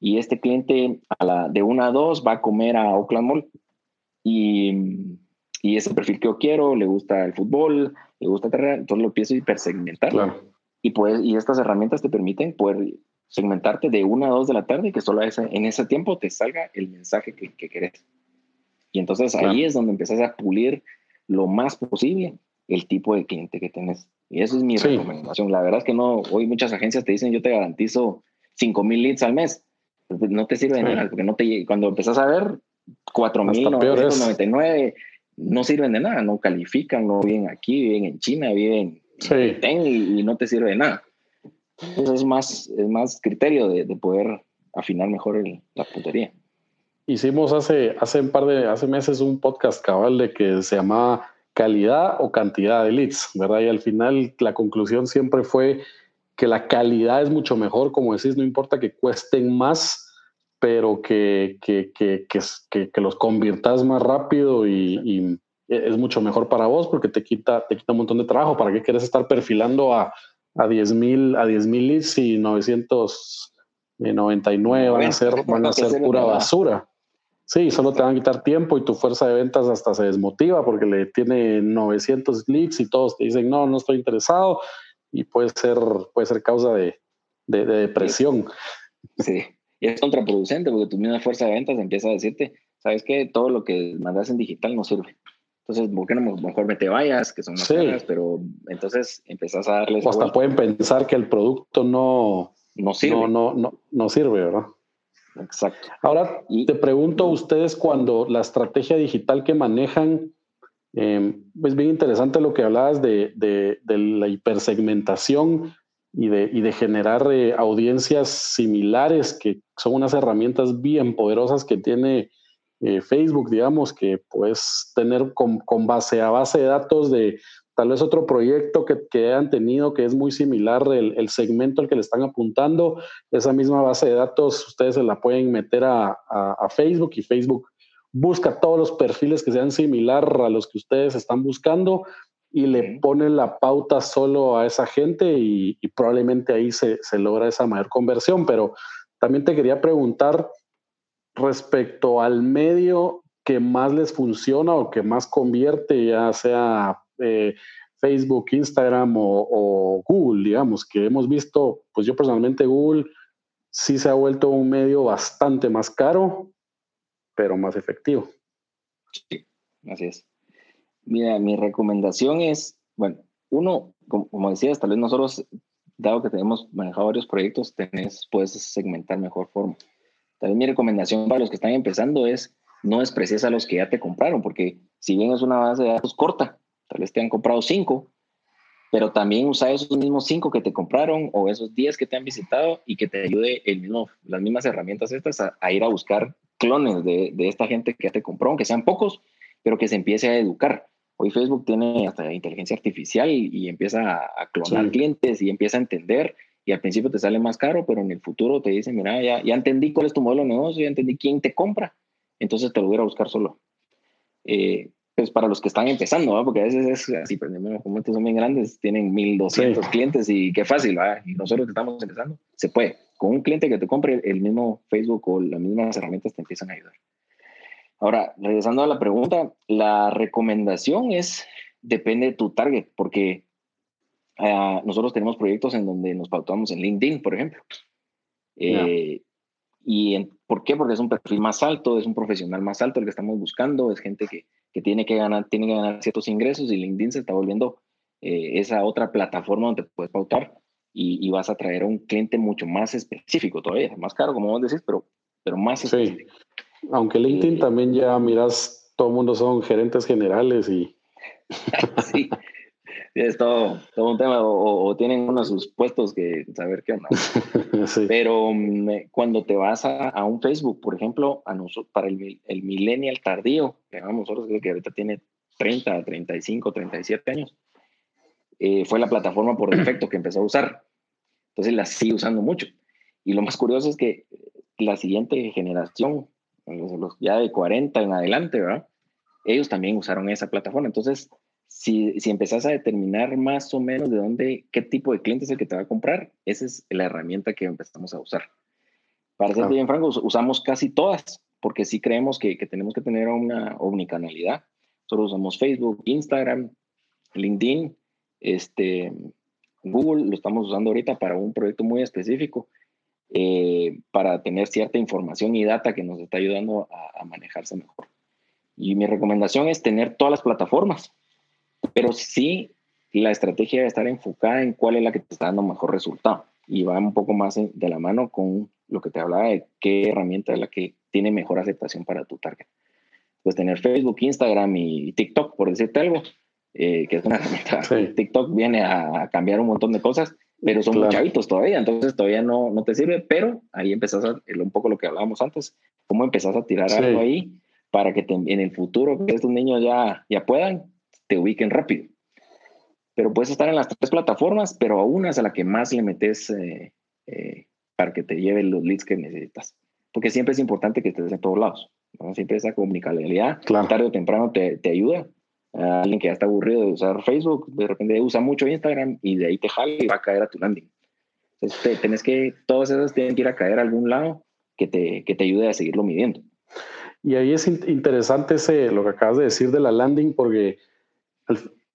Speaker 3: y este cliente a la, de una a dos va a comer a Oakland Mall y, y ese perfil que yo quiero, le gusta el fútbol, le gusta terreno, entonces lo empiezo a hipersegmentar. Y, pues, y estas herramientas te permiten poder segmentarte de una a dos de la tarde que solo en ese tiempo te salga el mensaje que, que querés. Y entonces ahí es donde empiezas a pulir lo más posible el tipo de cliente que tenés. Y eso es mi recomendación. La verdad es que no, hoy muchas agencias te dicen yo te garantizo 5 mil leads al mes. No te sirve de nada, porque no te, cuando empezas a ver 4.999 no sirven de nada, no califican, no viven aquí, viven en China, viven en y, y no te sirve de nada. Eso es más, es más criterio de, poder afinar mejor la puntería.
Speaker 2: Hicimos hace, hace un par de hace meses un podcast cabal de que se llamaba calidad o cantidad de leads, ¿verdad? Y al final la conclusión siempre fue que la calidad es mucho mejor, como decís, no importa que cuesten más, pero que, que, que, que los conviertas más rápido y, y, es mucho mejor para vos porque te quita, te quita un montón de trabajo. ¿Para qué quieres estar perfilando a a 10 mil a 10 mil leads y 999 van a ser, van a ser pura basura. Sí, solo te van a quitar tiempo y tu fuerza de ventas hasta se desmotiva porque le tiene 900 leads y todos te dicen, no, no estoy interesado y puede ser, puede ser causa de, de, depresión.
Speaker 3: Sí, y es contraproducente porque tu misma fuerza de ventas empieza a decirte, ¿sabes qué? Todo lo que mandas en digital no sirve. Entonces, ¿por qué no mejor me te vayas? Que son más caras, pero entonces empezás a darles...
Speaker 2: O hasta pueden pensar que el producto no...
Speaker 3: No sirve.
Speaker 2: No, no, no, sirve, ¿verdad?
Speaker 3: Exacto.
Speaker 2: Ahora, te pregunto a ustedes cuando la estrategia digital que manejan, eh, es bien interesante lo que hablabas de, de, de la hipersegmentación y de, y de generar eh, audiencias similares, que son unas herramientas bien poderosas que tiene eh, Facebook, digamos, que puedes tener con, base a base de datos de tal vez otro proyecto que, que hayan tenido que es muy similar el, segmento al que le están apuntando, esa misma base de datos ustedes se la pueden meter a, Facebook y Facebook busca todos los perfiles que sean similar a los que ustedes están buscando y le pone la pauta solo a esa gente y, probablemente ahí se, se, logra esa mayor conversión. Pero también te quería preguntar, respecto al medio que más les funciona o que más convierte, ya sea Facebook, Instagram o, Google, digamos, que hemos visto, pues yo personalmente Google sí se ha vuelto un medio bastante más caro, pero más efectivo.
Speaker 3: Sí, así es. Mira, mi recomendación es, bueno, uno, como, decías, tal vez nosotros, dado que tenemos manejado varios proyectos, tenés, puedes segmentar mejor forma. También mi recomendación para los que están empezando es no despreciar a los que ya te compraron, porque si bien es una base de datos corta, tal vez te han comprado cinco, pero también usa esos mismos cinco que te compraron o esos diez que te han visitado y que te ayude el mismo, las mismas herramientas estas a, ir a buscar clones de, de, esta gente que ya te compró, aunque sean pocos, pero que se empiece a educar. Hoy Facebook tiene hasta inteligencia artificial y, empieza a, clonar clientes y empieza a entender y al principio te sale más caro, pero en el futuro te dicen, mira, ya, ya entendí cuál es tu modelo de negocio, ya entendí quién te compra, entonces te lo voy a buscar solo. Eh, pues para los que están empezando, ¿no? porque a veces es así, pues, como estos son bien grandes, tienen 1200 clientes y qué fácil, ¿va? y nosotros que estamos empezando, se puede. Con un cliente que te compre, el mismo Facebook o las mismas herramientas te empiezan a ayudar. Ahora, regresando a la pregunta, la recomendación es, depende de tu target, porque Ah, nosotros tenemos proyectos en donde nos pautamos en LinkedIn, por ejemplo. Eh, ¿Y por qué? Porque es un perfil más alto, es un profesional más alto el que estamos buscando, es gente que, que tiene, que ganar, tiene que ganar ciertos ingresos y LinkedIn se está volviendo eh, esa otra plataforma donde puedes pautar y, vas a traer a un cliente mucho más específico todavía, más caro, como vos decís, pero, pero más específico.
Speaker 2: Sí. Aunque LinkedIn eh, también ya miras, todo el mundo son gerentes generales y...
Speaker 3: sí, es todo, todo un tema, o, tienen uno de sus puestos que saber qué onda. Pero mm, cuando te vas a, un Facebook, por ejemplo, a nosotros, para el, el millennial tardío, que nosotros que ahorita tiene 30, 35, 37 años, eh, fue la plataforma por defecto que empezó a usar. Entonces la sigue usando mucho. Y lo más curioso es que la siguiente generación, los ya de 40 en adelante, ¿verdad? Ellos también usaron esa plataforma. Entonces, si, si empezás a determinar más o menos de dónde, qué tipo de cliente es el que te va a comprar, esa es la herramienta que empezamos a usar. Para ser bien franco, usamos casi todas, porque sí creemos que, que tenemos que tener una omnicanalidad. Nosotros usamos Facebook, Instagram, LinkedIn, este, Google, lo estamos usando ahorita para un proyecto muy específico, eh, para tener cierta información y data que nos está ayudando a, a manejarse mejor. Y mi recomendación es tener todas las plataformas, pero sí la estrategia debe estar enfocada en cuál es la que te está dando mejor resultado y va un poco más de la mano con lo que te hablaba de qué herramienta es la que tiene mejor aceptación para tu target. Pues tener Facebook, Instagram y TikTok, por decirte algo, eh, que es una herramienta. TikTok viene a cambiar un montón de cosas, pero son muy chavitos todavía, entonces todavía no, no te sirve, pero ahí empezás a, un poco lo que hablábamos antes, cómo empezás a tirar algo ahí para que en el futuro que estos niños ya, ya puedan, te ubiquen rápido. Pero puedes estar en las tres plataformas, pero a una es a la que más le metes eh, eh, para que te lleven los leads que necesitas. Porque siempre es importante que estés en todos lados. Siempre esa comunicabilidad, tarde o temprano, te, te ayuda. A alguien que ya está aburrido de usar Facebook, de repente usa mucho Instagram y de ahí te jala y va a caer a tu landing. Entonces, tenés que, todas esas tienen que ir a caer a algún lado que te, que te ayude a seguirlo midiendo.
Speaker 2: Y ahí es interesante ese, lo que acabas de decir de la landing, porque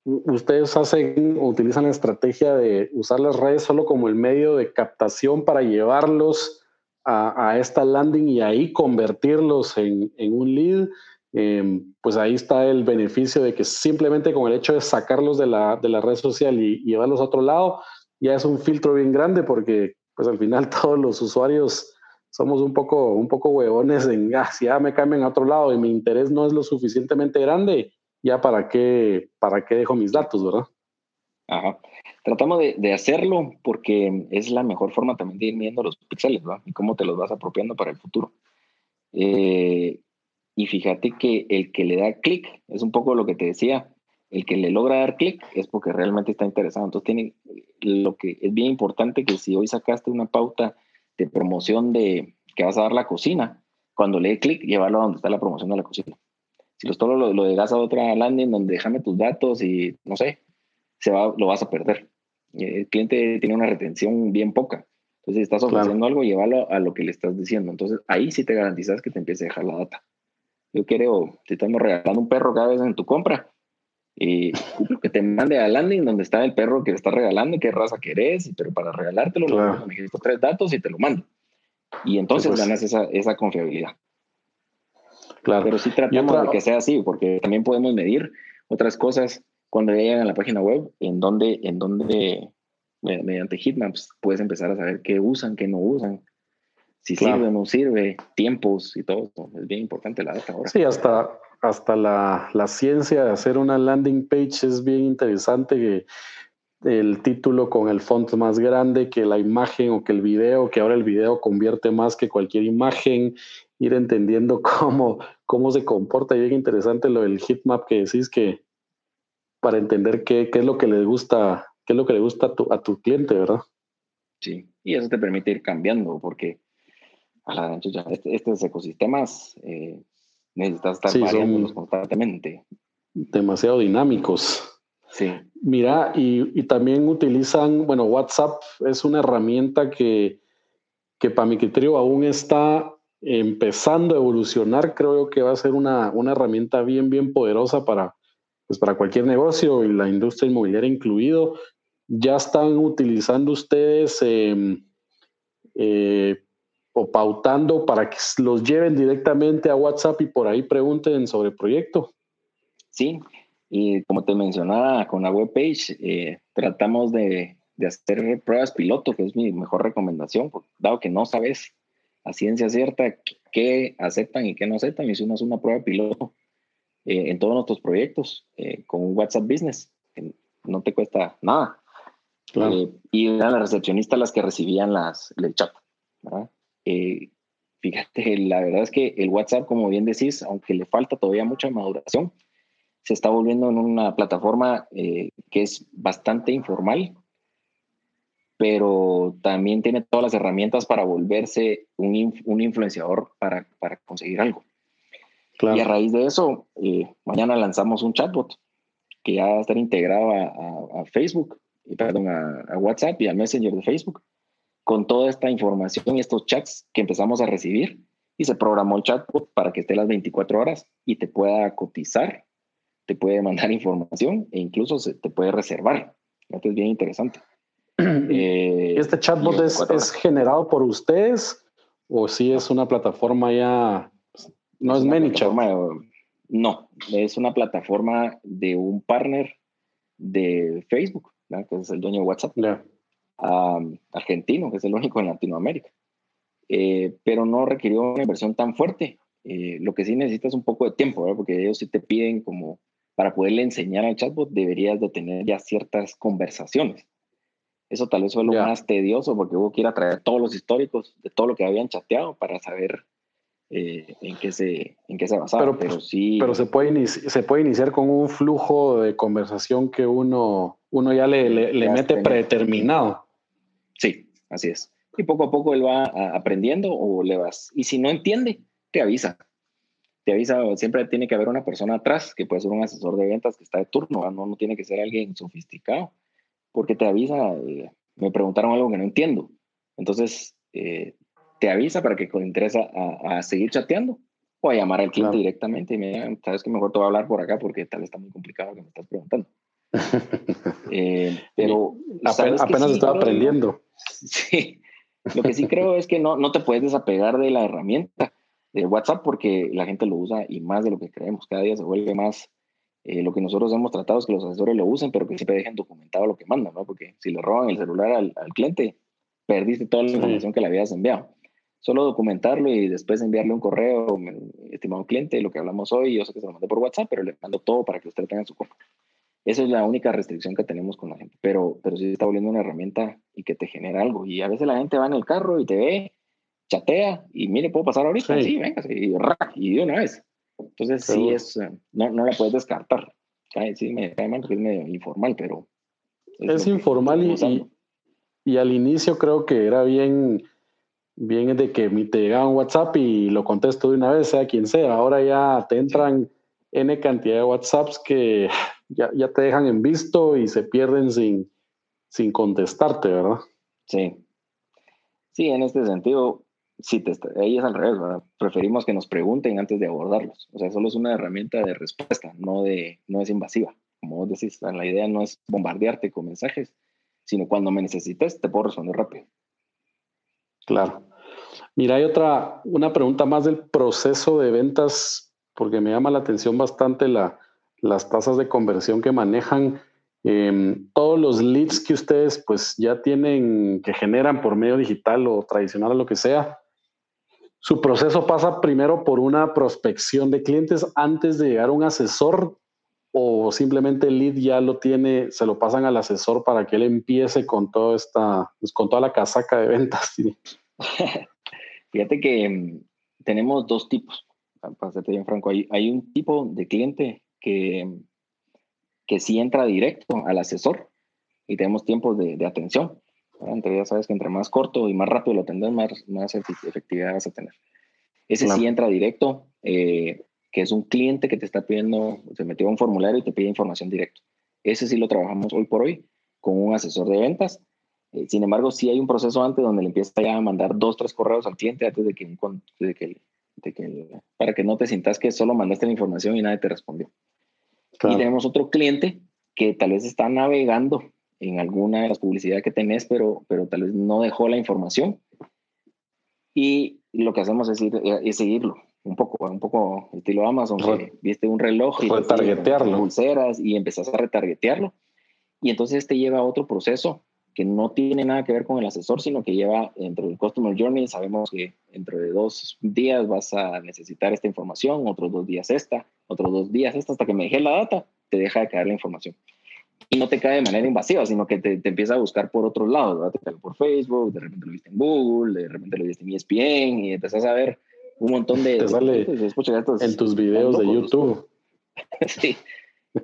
Speaker 2: ustedes hacen, utilizan la estrategia de usar las redes solo como el medio de captación para llevarlos a, esta landing y ahí convertirlos en, un lead, em, pues ahí está el beneficio de que simplemente con el hecho de sacarlos de la, de la red social y, llevarlos a otro lado, ya es un filtro bien grande porque pues al final todos los usuarios somos un poco, un poco huevones en, ah, si ya me cambian a otro lado y mi interés no es lo suficientemente grande, ya para qué, para qué dejo mis datos, ¿verdad?
Speaker 3: Ajá. Tratamos de, hacerlo porque es la mejor forma también de ir viendo los píxeles, ¿verdad? Y cómo te los vas apropiando para el futuro. Eh, y fíjate que el que le da clic, es un poco lo que te decía, el que le logra dar clic es porque realmente está interesado. Entonces tiene lo que es bien importante que si hoy sacaste una pauta de promoción de que vas a dar la cocina, cuando le dé clic, llevarlo a donde está la promoción de la cocina. Si los todo lo, lo dejas a otra landing donde déjame tus datos y no sé, se va, lo vas a perder. El cliente tiene una retención bien poca. Entonces, si estás ofreciendo algo, llévalo a lo que le estás diciendo. Entonces, ahí sí te garantizas que te empiece a dejar la data. Yo quiero, si estamos regalando un perro cada vez en tu compra, y que te mande a landing donde está el perro que le estás regalando, qué raza querés, pero para regalártelo claro. necesito tres datos y te lo mando. Y entonces pues. ganas esa, esa confiabilidad. Claro. Pero sí tratamos de que sea así, porque también podemos medir otras cosas cuando llegan a la página web, en donde, en donde mediante heatmaps puedes empezar a saber qué usan, qué no usan, si sirve o no sirve, tiempos y todo. Es bien importante la data ahora.
Speaker 2: Sí, hasta, hasta la, la, ciencia de hacer una landing page es bien interesante. Que el título con el font más grande que la imagen o que el video, que ahora el video convierte más que cualquier imagen, ir entendiendo cómo, cómo se comporta. Y bien interesante lo del heatmap que decís que para entender qué, qué es lo que le gusta, qué es lo que le gusta a tu, a tu cliente, ¿verdad?
Speaker 3: Sí, y eso te permite ir cambiando, porque a la este, estos ecosistemas eh, necesitas estar variándolos constantemente.
Speaker 2: Demasiado dinámicos.
Speaker 3: Sí.
Speaker 2: Mira, y, y, también utilizan, bueno, WhatsApp es una herramienta que, que para mi criterio aún está empezando a evolucionar. Creo que va a ser una, una herramienta bien, bien poderosa para, pues para cualquier negocio y la industria inmobiliaria incluido, ya están utilizando ustedes em, eh, o pautando para que los lleven directamente a WhatsApp y por ahí pregunten sobre el proyecto.
Speaker 3: Sí, y como te mencionaba con la webpage, eh, tratamos de, de, hacer pruebas piloto, que es mi mejor recomendación, dado que no sabes a ciencia cierta qué aceptan y qué no aceptan, hicimos una prueba piloto eh, en todos nuestros proyectos eh, con un WhatsApp Business, que no te cuesta nada. Eh, y eran las recepcionistas las que recibían las, el chat. fíjate, la verdad es que el WhatsApp, como bien decís, aunque le falta todavía mucha maduración, se está volviendo en una plataforma que es bastante informal, pero también tiene todas las herramientas para volverse un, un influenciador para, para conseguir algo. Y a raíz de eso, eh, mañana lanzamos un chatbot que ya va a estar integrado a, Facebook, perdón, a, WhatsApp y al Messenger de Facebook, con toda esta información y estos chats que empezamos a recibir. Y se programó el chatbot para que esté las 24 horas y te pueda cotizar, te puede mandar información e incluso se te puede reservar. Esto es bien interesante.
Speaker 2: Eh, ¿Este chatbot es, es generado por ustedes o si es una plataforma ya no es, ManyChat.
Speaker 3: No, es una plataforma de un partner de Facebook, que es el dueño de WhatsApp, argentino, que es el único en Latinoamérica. Eh, pero no requirió una inversión tan fuerte. Eh, lo que sí necesitas un poco de tiempo, porque ellos sí te piden como para poderle enseñar al chatbot deberías de tener ya ciertas conversaciones. Eso tal vez fue lo más tedioso porque hubo que ir a traer todos los históricos de todo lo que habían chateado para saber eh, en, qué se, en qué se basaba.
Speaker 2: Pero, pero, sí. Pero se puede, se puede iniciar con un flujo de conversación que uno, uno ya le, le, mete predeterminado.
Speaker 3: Sí, así es. Y poco a poco él va aprendiendo o le vas. Y si no entiende, te avisa. Te avisa, siempre tiene que haber una persona atrás, que puede ser un asesor de ventas que está de turno, no, no tiene que ser alguien sofisticado, porque te avisa, eh, me preguntaron algo que no entiendo. Entonces, eh, te avisa para que te interesa a, seguir chateando o a llamar al cliente directamente y me digan, sabes que mejor te voy a hablar por acá porque tal está muy complicado que me estás preguntando. eh, pero
Speaker 2: apenas, apenas estaba aprendiendo.
Speaker 3: Sí, Lo que sí creo es que no, no te puedes desapegar de la herramienta de WhatsApp porque la gente lo usa y más de lo que creemos. Cada día se vuelve más. Eh, lo que nosotros hemos tratado es que los asesores lo usen, pero que siempre dejen documentado lo que mandan, ¿no? Porque si le roban el celular al, al cliente, perdiste toda la información que le habías enviado. Solo documentarlo y después enviarle un correo, estimado cliente, lo que hablamos hoy, yo sé que se lo mandé por WhatsApp, pero le mando todo para que usted tenga su compra. Esa es la única restricción que tenemos con la gente, pero, pero sí está volviendo una herramienta y que te genera algo. Y a veces la gente va en el carro y te ve, chatea y mire, ¿puedo pasar ahorita? Sí, venga, y, y de una vez. Entonces sí es, eh, no, no la puedes descartar. Sí, me cae mal porque es medio informal, pero...
Speaker 2: Es, informal y, y, al inicio creo que era bien, bien de que te llegaba un WhatsApp y lo contesto de una vez, sea quien sea. Ahora ya te entran N cantidad de WhatsApps que ya, ya te dejan en visto y se pierden sin, sin contestarte, ¿verdad?
Speaker 3: Sí. Sí, en este sentido, sí, te, ahí es al revés, ¿verdad? Preferimos que nos pregunten antes de abordarlos. O sea, solo es una herramienta de respuesta, no, de, no es invasiva. Como vos decís, la idea no es bombardearte con mensajes, sino cuando me necesites, te puedo responder rápido.
Speaker 2: Claro. Mira, hay otra, una pregunta más del proceso de ventas, porque me llama la atención bastante la, las tasas de conversión que manejan. Em, todos los leads que ustedes pues ya tienen, que generan por medio digital o tradicional o lo que sea, su proceso pasa primero por una prospección de clientes antes de llegar a un asesor o simplemente el lead ya lo tiene, se lo pasan al asesor para que él empiece con toda esta, pues, con toda la casaca de ventas.
Speaker 3: Fíjate que em, tenemos dos tipos, para serte bien franco. Hay, hay un tipo de cliente que, que sí entra directo al asesor y tenemos tiempos de atención. Entre, ya sabes que entre más corto y más rápido lo atendes, más, más efectividad vas a tener. Ese sí entra directo, eh, que es un cliente que te está pidiendo, se metió a un formulario y te pide información directa. Ese sí lo trabajamos hoy por hoy con un asesor de ventas. Eh, sin embargo, sí hay un proceso antes donde le empieza ya a mandar dos, tres correos al cliente antes de que, de que, de que para que no te sientas que solo mandaste la información y nadie te respondió. Y tenemos otro cliente que tal vez está navegando en alguna de las publicidades que tenés, pero, pero tal vez no dejó la información. Y lo que hacemos es, ir, es seguirlo un poco, un poco estilo Amazon, que viste un reloj y
Speaker 2: retargetearlo.
Speaker 3: pulseras y empezás a retargetearlo. Y entonces te lleva a otro proceso que no tiene nada que ver con el asesor, sino que lleva dentro del Customer Journey. Sabemos que dentro de dos días vas a necesitar esta información, otros dos días esta, otros dos días esta, hasta que me deje la data, te deja de caer la información. Y no te cae de manera invasiva, sino que te, te empieza a buscar por otros lados, ¿verdad? Te cae por Facebook, de repente lo viste en Google, de repente lo viste en ESPN y empezás a ver un montón de...
Speaker 2: Te sale en tus videos de YouTube.
Speaker 3: sí.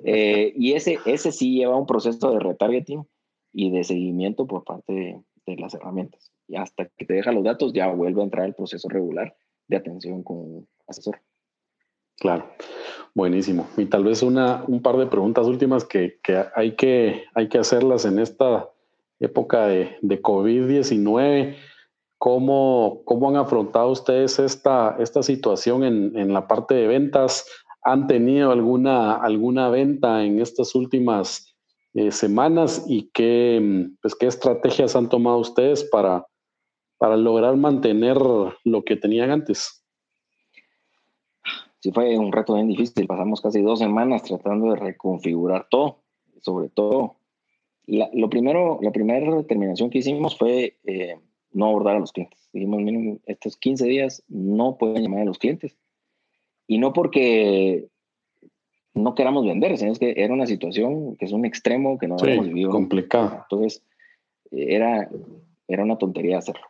Speaker 3: Eh, y ese, ese sí lleva un proceso de retargeting y de seguimiento por parte de, las herramientas. Y hasta que te deja los datos, ya vuelve a entrar el proceso regular de atención con asesor.
Speaker 2: Claro, buenísimo. Y tal vez una, un par de preguntas últimas que, que, hay, que hay que hacerlas en esta época de, de COVID-19. ¿Cómo, ¿Cómo, han afrontado ustedes esta, esta situación en, en, la parte de ventas? ¿Han tenido alguna, alguna venta en estas últimas eh, semanas y qué, pues, qué estrategias han tomado ustedes para, para lograr mantener lo que tenían antes.
Speaker 3: Sí, fue un reto bien difícil. Pasamos casi dos semanas tratando de reconfigurar todo, sobre todo. La, lo primero, la primera determinación que hicimos fue eh, no abordar a los clientes. Dijimos, miren, estos 15 días no pueden llamar a los clientes. Y no porque no queramos vender, sino es que era una situación que es un extremo que no habíamos vivido.
Speaker 2: complicado.
Speaker 3: Entonces, era, era una tontería hacerlo.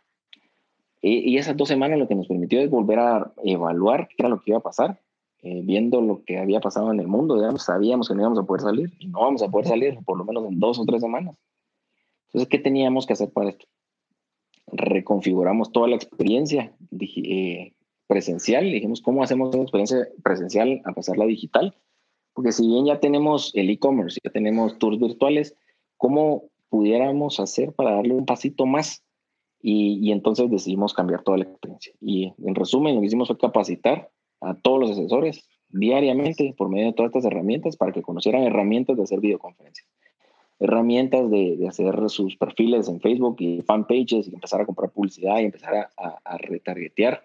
Speaker 3: Y, esas dos semanas lo que nos permitió es volver a evaluar qué era lo que iba a pasar, eh, viendo lo que había pasado en el mundo, sabíamos que no íbamos a poder salir y no vamos a poder salir por lo menos en dos o tres semanas. Entonces, ¿qué teníamos que hacer para esto? Reconfiguramos toda la experiencia eh, presencial, dijimos, ¿cómo hacemos una experiencia presencial a pasarla digital? Porque si bien ya tenemos el e-commerce, ya tenemos tours virtuales, ¿cómo pudiéramos hacer para darle un pasito más? Y, entonces decidimos cambiar toda la experiencia. Y en resumen, lo que hicimos fue capacitar a todos los asesores diariamente por medio de todas estas herramientas para que conocieran herramientas de hacer videoconferencias. herramientas de, hacer sus perfiles en Facebook y fanpages y empezar a comprar publicidad y empezar a, retargetear.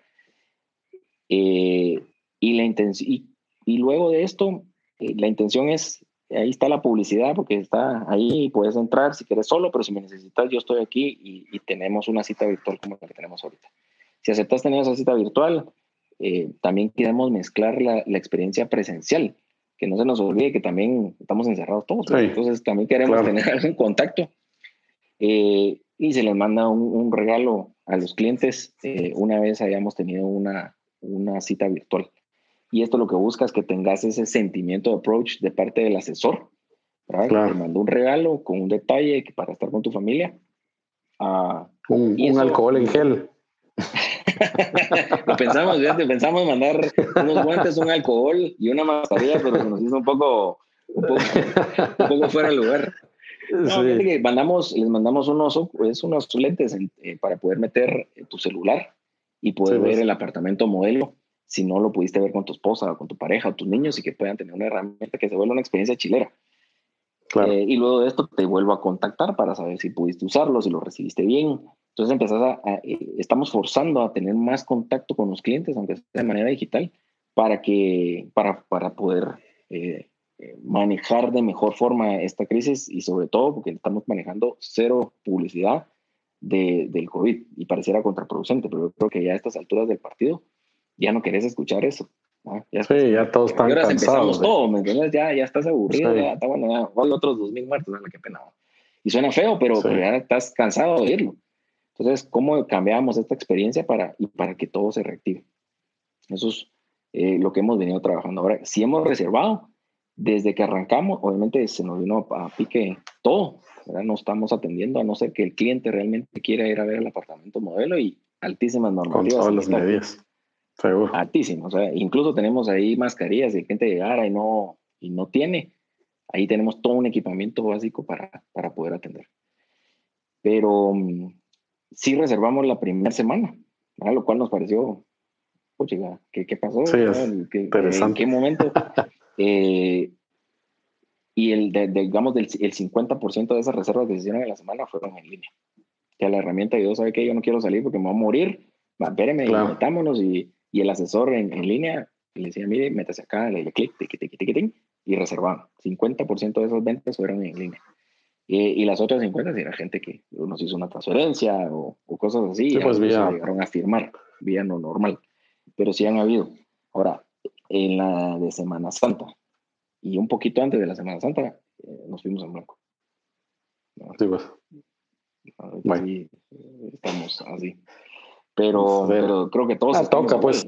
Speaker 3: Eh, y, la y, y, luego de esto, eh, la intención es, ahí está la publicidad porque está ahí, puedes entrar si quieres solo, pero si me necesitas, yo estoy aquí y, tenemos una cita virtual como la que tenemos ahorita. Si aceptas tener esa cita virtual, eh, también queremos mezclar la, la experiencia presencial que no se nos olvide que también estamos encerrados todos. Entonces también queremos tener algún contacto. Eh, y se les manda un, regalo a los clientes eh, una vez hayamos tenido una, una cita virtual. Y esto lo que busca es que tengas ese sentimiento de approach de parte del asesor. Te mandó un regalo con un detalle para estar con tu familia.
Speaker 2: Uh, un, un alcohol en gel.
Speaker 3: lo pensamos, fíjate, pensamos mandar unos guantes, un alcohol y una mascarilla, pero se nos hizo un poco, un poco, fuera de lugar. No, que mandamos, les mandamos unos, es unos lentes eh, para poder meter tu celular y poder ver pues. el apartamento modelo si no lo pudiste ver con tu esposa o con tu pareja o tus niños y que puedan tener una herramienta que se vuelva una experiencia chilera. Eh, y luego de esto te vuelvo a contactar para saber si pudiste usarlo, si lo recibiste bien, entonces empezás a, eh, estamos forzando a tener más contacto con los clientes, aunque sea de manera digital, para, que, para, para poder eh, eh, manejar de mejor forma esta crisis y sobre todo porque estamos manejando cero publicidad de, del COVID y pareciera contraproducente, pero yo creo que ya a estas alturas del partido ya no querés escuchar eso.
Speaker 2: Ya sí, ya todos están cansados.
Speaker 3: empezamos todo, ¿me entiendes? Ya, ya estás aburrido, ya está bueno, ya, hay otros dos mil muertos, qué pena. Y suena feo, pero, pero ya estás cansado de oírlo. Entonces, ¿cómo cambiamos esta experiencia para, y para que todo se reactive? Eso es eh, lo que hemos venido trabajando ahora. Si hemos reservado, desde que arrancamos, obviamente se nos vino a, pique todo. No estamos atendiendo a no ser que el cliente realmente quiera ir a ver el apartamento modelo y altísimas normativas.
Speaker 2: Con todas las medidas. Seguro.
Speaker 3: Altísimas. O sea, incluso tenemos ahí mascarillas. El cliente llegara y no, y no tiene, ahí tenemos todo un equipamiento básico para, para poder atender. Pero mm, sí reservamos la primera semana, lo cual nos pareció, oye, ¿qué, qué pasó?
Speaker 2: Sí, ¿En
Speaker 3: qué momento? Eh, y el, digamos, del, el 50% de esas reservas que se hicieron en la semana fueron en línea. Que la herramienta yo sabe que yo no quiero salir porque me voy a morir, va, espéreme, metámonos y, y, el asesor en, en, línea le decía, mire, métase acá, le clic, y reservaban. 50% de esas ventas fueron en línea. Y, las otras 50 era gente que nos hizo una transferencia o, cosas así. Sí, pues llegaron a firmar, vía no normal. Pero sí han habido. Ahora, en la de Semana Santa y un poquito antes de la Semana Santa, eh, nos fuimos en blanco.
Speaker 2: Sí, pues.
Speaker 3: Bueno. estamos así. Pero, pero creo que todos.
Speaker 2: Ah, toca, pues.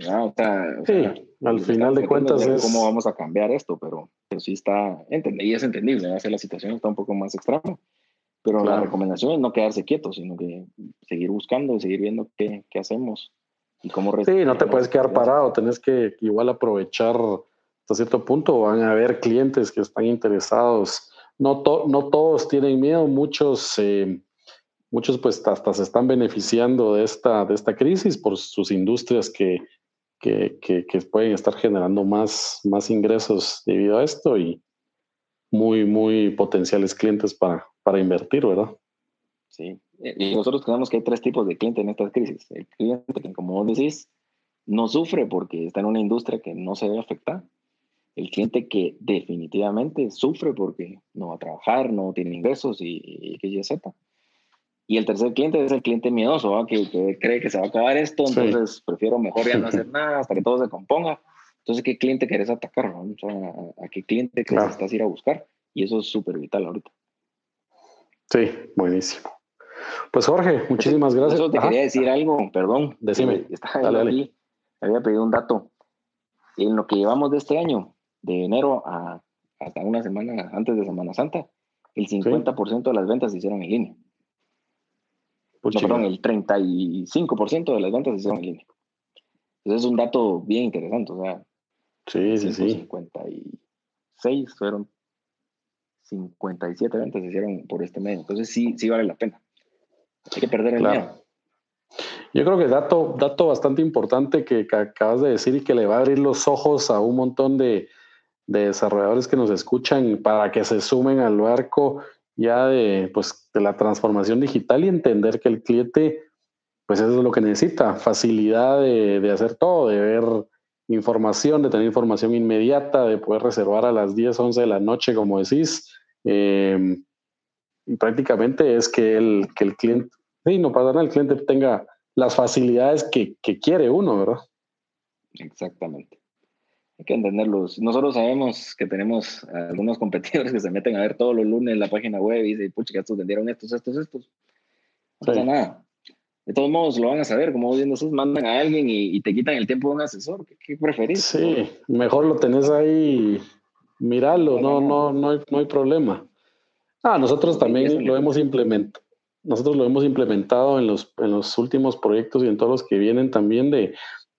Speaker 2: sí, al final de cuentas es.
Speaker 3: ¿Cómo vamos a cambiar esto? Pero, pero sí está. Y es entendible, hacer la situación está un poco más extrema. Pero la recomendación es no quedarse quieto, sino que seguir buscando y seguir viendo qué, qué hacemos y cómo.
Speaker 2: Sí, no te puedes quedar parado, tenés que igual aprovechar hasta cierto punto. Van a haber clientes que están interesados. No, no todos tienen miedo, muchos. Eh, muchos pues hasta se están beneficiando de esta, de esta crisis por sus industrias que, que, que, pueden estar generando más, más ingresos debido a esto y muy, muy potenciales clientes para, para invertir, ¿verdad?
Speaker 3: Sí, y nosotros creemos que hay tres tipos de clientes en esta crisis. El cliente que, como vos decís, no sufre porque está en una industria que no se ve afectada. El cliente que definitivamente sufre porque no va a trabajar, no tiene ingresos y, y ya sepa. Y el tercer cliente es el cliente miedoso, que, cree que se va a acabar esto, entonces prefiero mejor ya no hacer nada hasta que todo se componga. Entonces, ¿qué cliente querés atacar? ¿A qué cliente que estás ir a buscar? Y eso es súper vital ahorita.
Speaker 2: Sí, buenísimo. Pues Jorge, muchísimas gracias.
Speaker 3: Eso te quería decir algo, perdón.
Speaker 2: Decime.
Speaker 3: dale, había pedido un dato. En lo que llevamos de este año, de enero a hasta una semana antes de Semana Santa, el 50% de las ventas se hicieron en línea no, perdón, el 35% de las ventas se hicieron en línea. Entonces es un dato bien interesante, o sea,
Speaker 2: sí, sí, sí.
Speaker 3: 56 fueron 57 ventas se hicieron por este medio. Entonces sí, sí vale la pena. Hay que perder el miedo.
Speaker 2: Yo creo que dato, dato bastante importante que, acabas de decir y que le va a abrir los ojos a un montón de, de desarrolladores que nos escuchan para que se sumen al barco ya de, pues, de la transformación digital y entender que el cliente, pues eso es lo que necesita, facilidad de, hacer todo, de ver información, de tener información inmediata, de poder reservar a las 10, 11 de la noche, como decís. Em, y prácticamente es que el, que el cliente, sí, no pasa nada, el cliente tenga las facilidades que, que quiere uno, ¿verdad?
Speaker 3: Exactamente hay que entenderlos. Nosotros sabemos que tenemos algunos competidores que se meten a ver todos los lunes la página web y dicen, pucha, que estos vendieron estos, estos, estos. No pasa nada. De todos modos, lo van a saber, como vos viendo, mandan a alguien y, te quitan el tiempo de un asesor. ¿Qué, preferís?
Speaker 2: Sí, mejor lo tenés ahí, míralo, no, no, no, hay, no hay problema. Ah, nosotros también lo hemos implementado. Nosotros lo hemos implementado en los, en los últimos proyectos y en todos los que vienen también de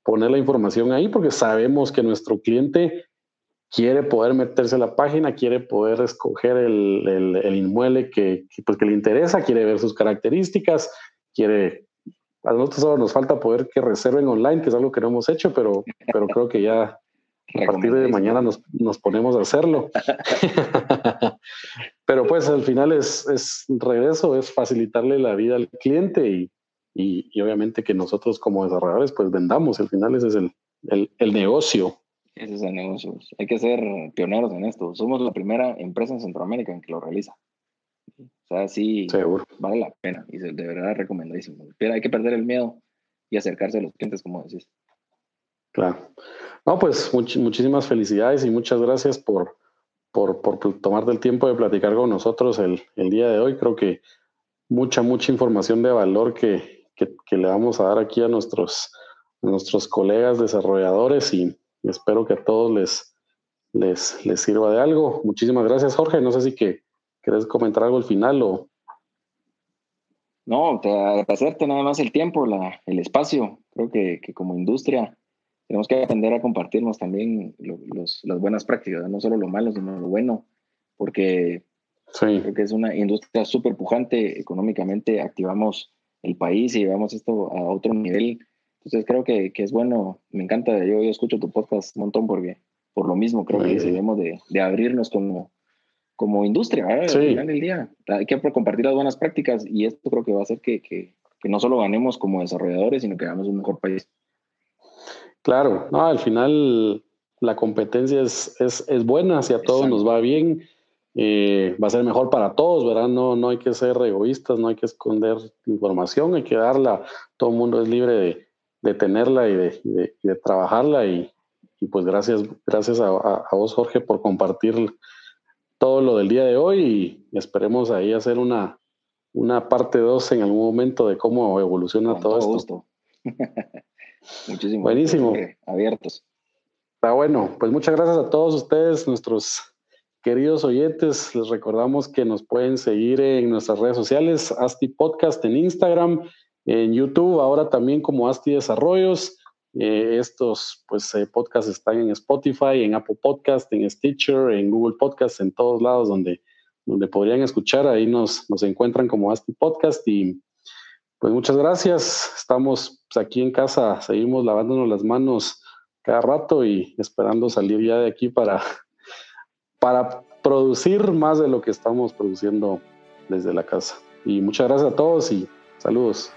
Speaker 2: poner la información ahí porque sabemos que nuestro cliente quiere poder meterse a la página, quiere poder escoger el, inmueble que, pues, que le interesa, quiere ver sus características, quiere... A nosotros solo nos falta poder que reserven online, que es algo que no hemos hecho, pero, pero creo que ya a partir de mañana nos, nos ponemos a hacerlo. pero pues al final es, es regreso, es facilitarle la vida al cliente y, y, obviamente que nosotros como desarrolladores pues vendamos, al final ese es el, el, el, negocio.
Speaker 3: Ese es el negocio. Hay que ser pioneros en esto. Somos la primera empresa en Centroamérica en que lo realiza. O sea, sí,
Speaker 2: Seguro.
Speaker 3: vale la pena y de verdad recomendadísimo. Pero hay que perder el miedo y acercarse a los clientes, como decís.
Speaker 2: Claro. No, pues muchísimas felicidades y muchas gracias por, por, por tomarte el tiempo de platicar con nosotros el, el día de hoy. Creo que mucha, mucha información de valor que, que, le vamos a dar aquí a nuestros, nuestros colegas desarrolladores y espero que a todos les, les, les sirva de algo. Muchísimas gracias, Jorge. No sé si que querés comentar algo al final o...
Speaker 3: No, te agradecerte nada más el tiempo, la, el espacio. Creo que, que, como industria tenemos que aprender a compartirnos también los, las buenas prácticas, no solo lo malo, sino lo bueno, porque creo que es una industria súper pujante económicamente. Activamos el país y llevamos esto a otro nivel. Entonces creo que, que es bueno, me encanta, yo, yo, escucho tu podcast un montón porque por lo mismo creo que debemos de, de, abrirnos como, como industria, al final del día. Hay que compartir las buenas prácticas y esto creo que va a hacer que, que, que no solo ganemos como desarrolladores, sino que hagamos un mejor país.
Speaker 2: Claro, no, al final la competencia es, es, es buena, si a todos nos va bien, eh, va a ser mejor para todos, ¿verdad? No, no hay que ser egoístas, no hay que esconder información, hay que darla, todo el mundo es libre de, de tenerla y de, de, trabajarla y, y, pues gracias, gracias a, a, vos Jorge por compartir todo lo del día de hoy y esperemos ahí hacer una, una parte 2 en algún momento de cómo evoluciona todo, esto.
Speaker 3: Muchísimo.
Speaker 2: Buenísimo.
Speaker 3: Abiertos.
Speaker 2: Está bueno, pues muchas gracias a todos ustedes, nuestros Queridos oyentes, les recordamos que nos pueden seguir en nuestras redes sociales, Asti Podcast en Instagram, en YouTube, ahora también como Asti Desarrollos. Eh, estos pues, eh, podcasts están en Spotify, en Apple Podcast, en Stitcher, en Google Podcast, en todos lados donde, donde podrían escuchar. Ahí nos, nos encuentran como Asti Podcast y pues muchas gracias. Estamos pues, aquí en casa, seguimos lavándonos las manos cada rato y esperando salir ya de aquí para para producir más de lo que estamos produciendo desde la casa. Y muchas gracias a todos y saludos.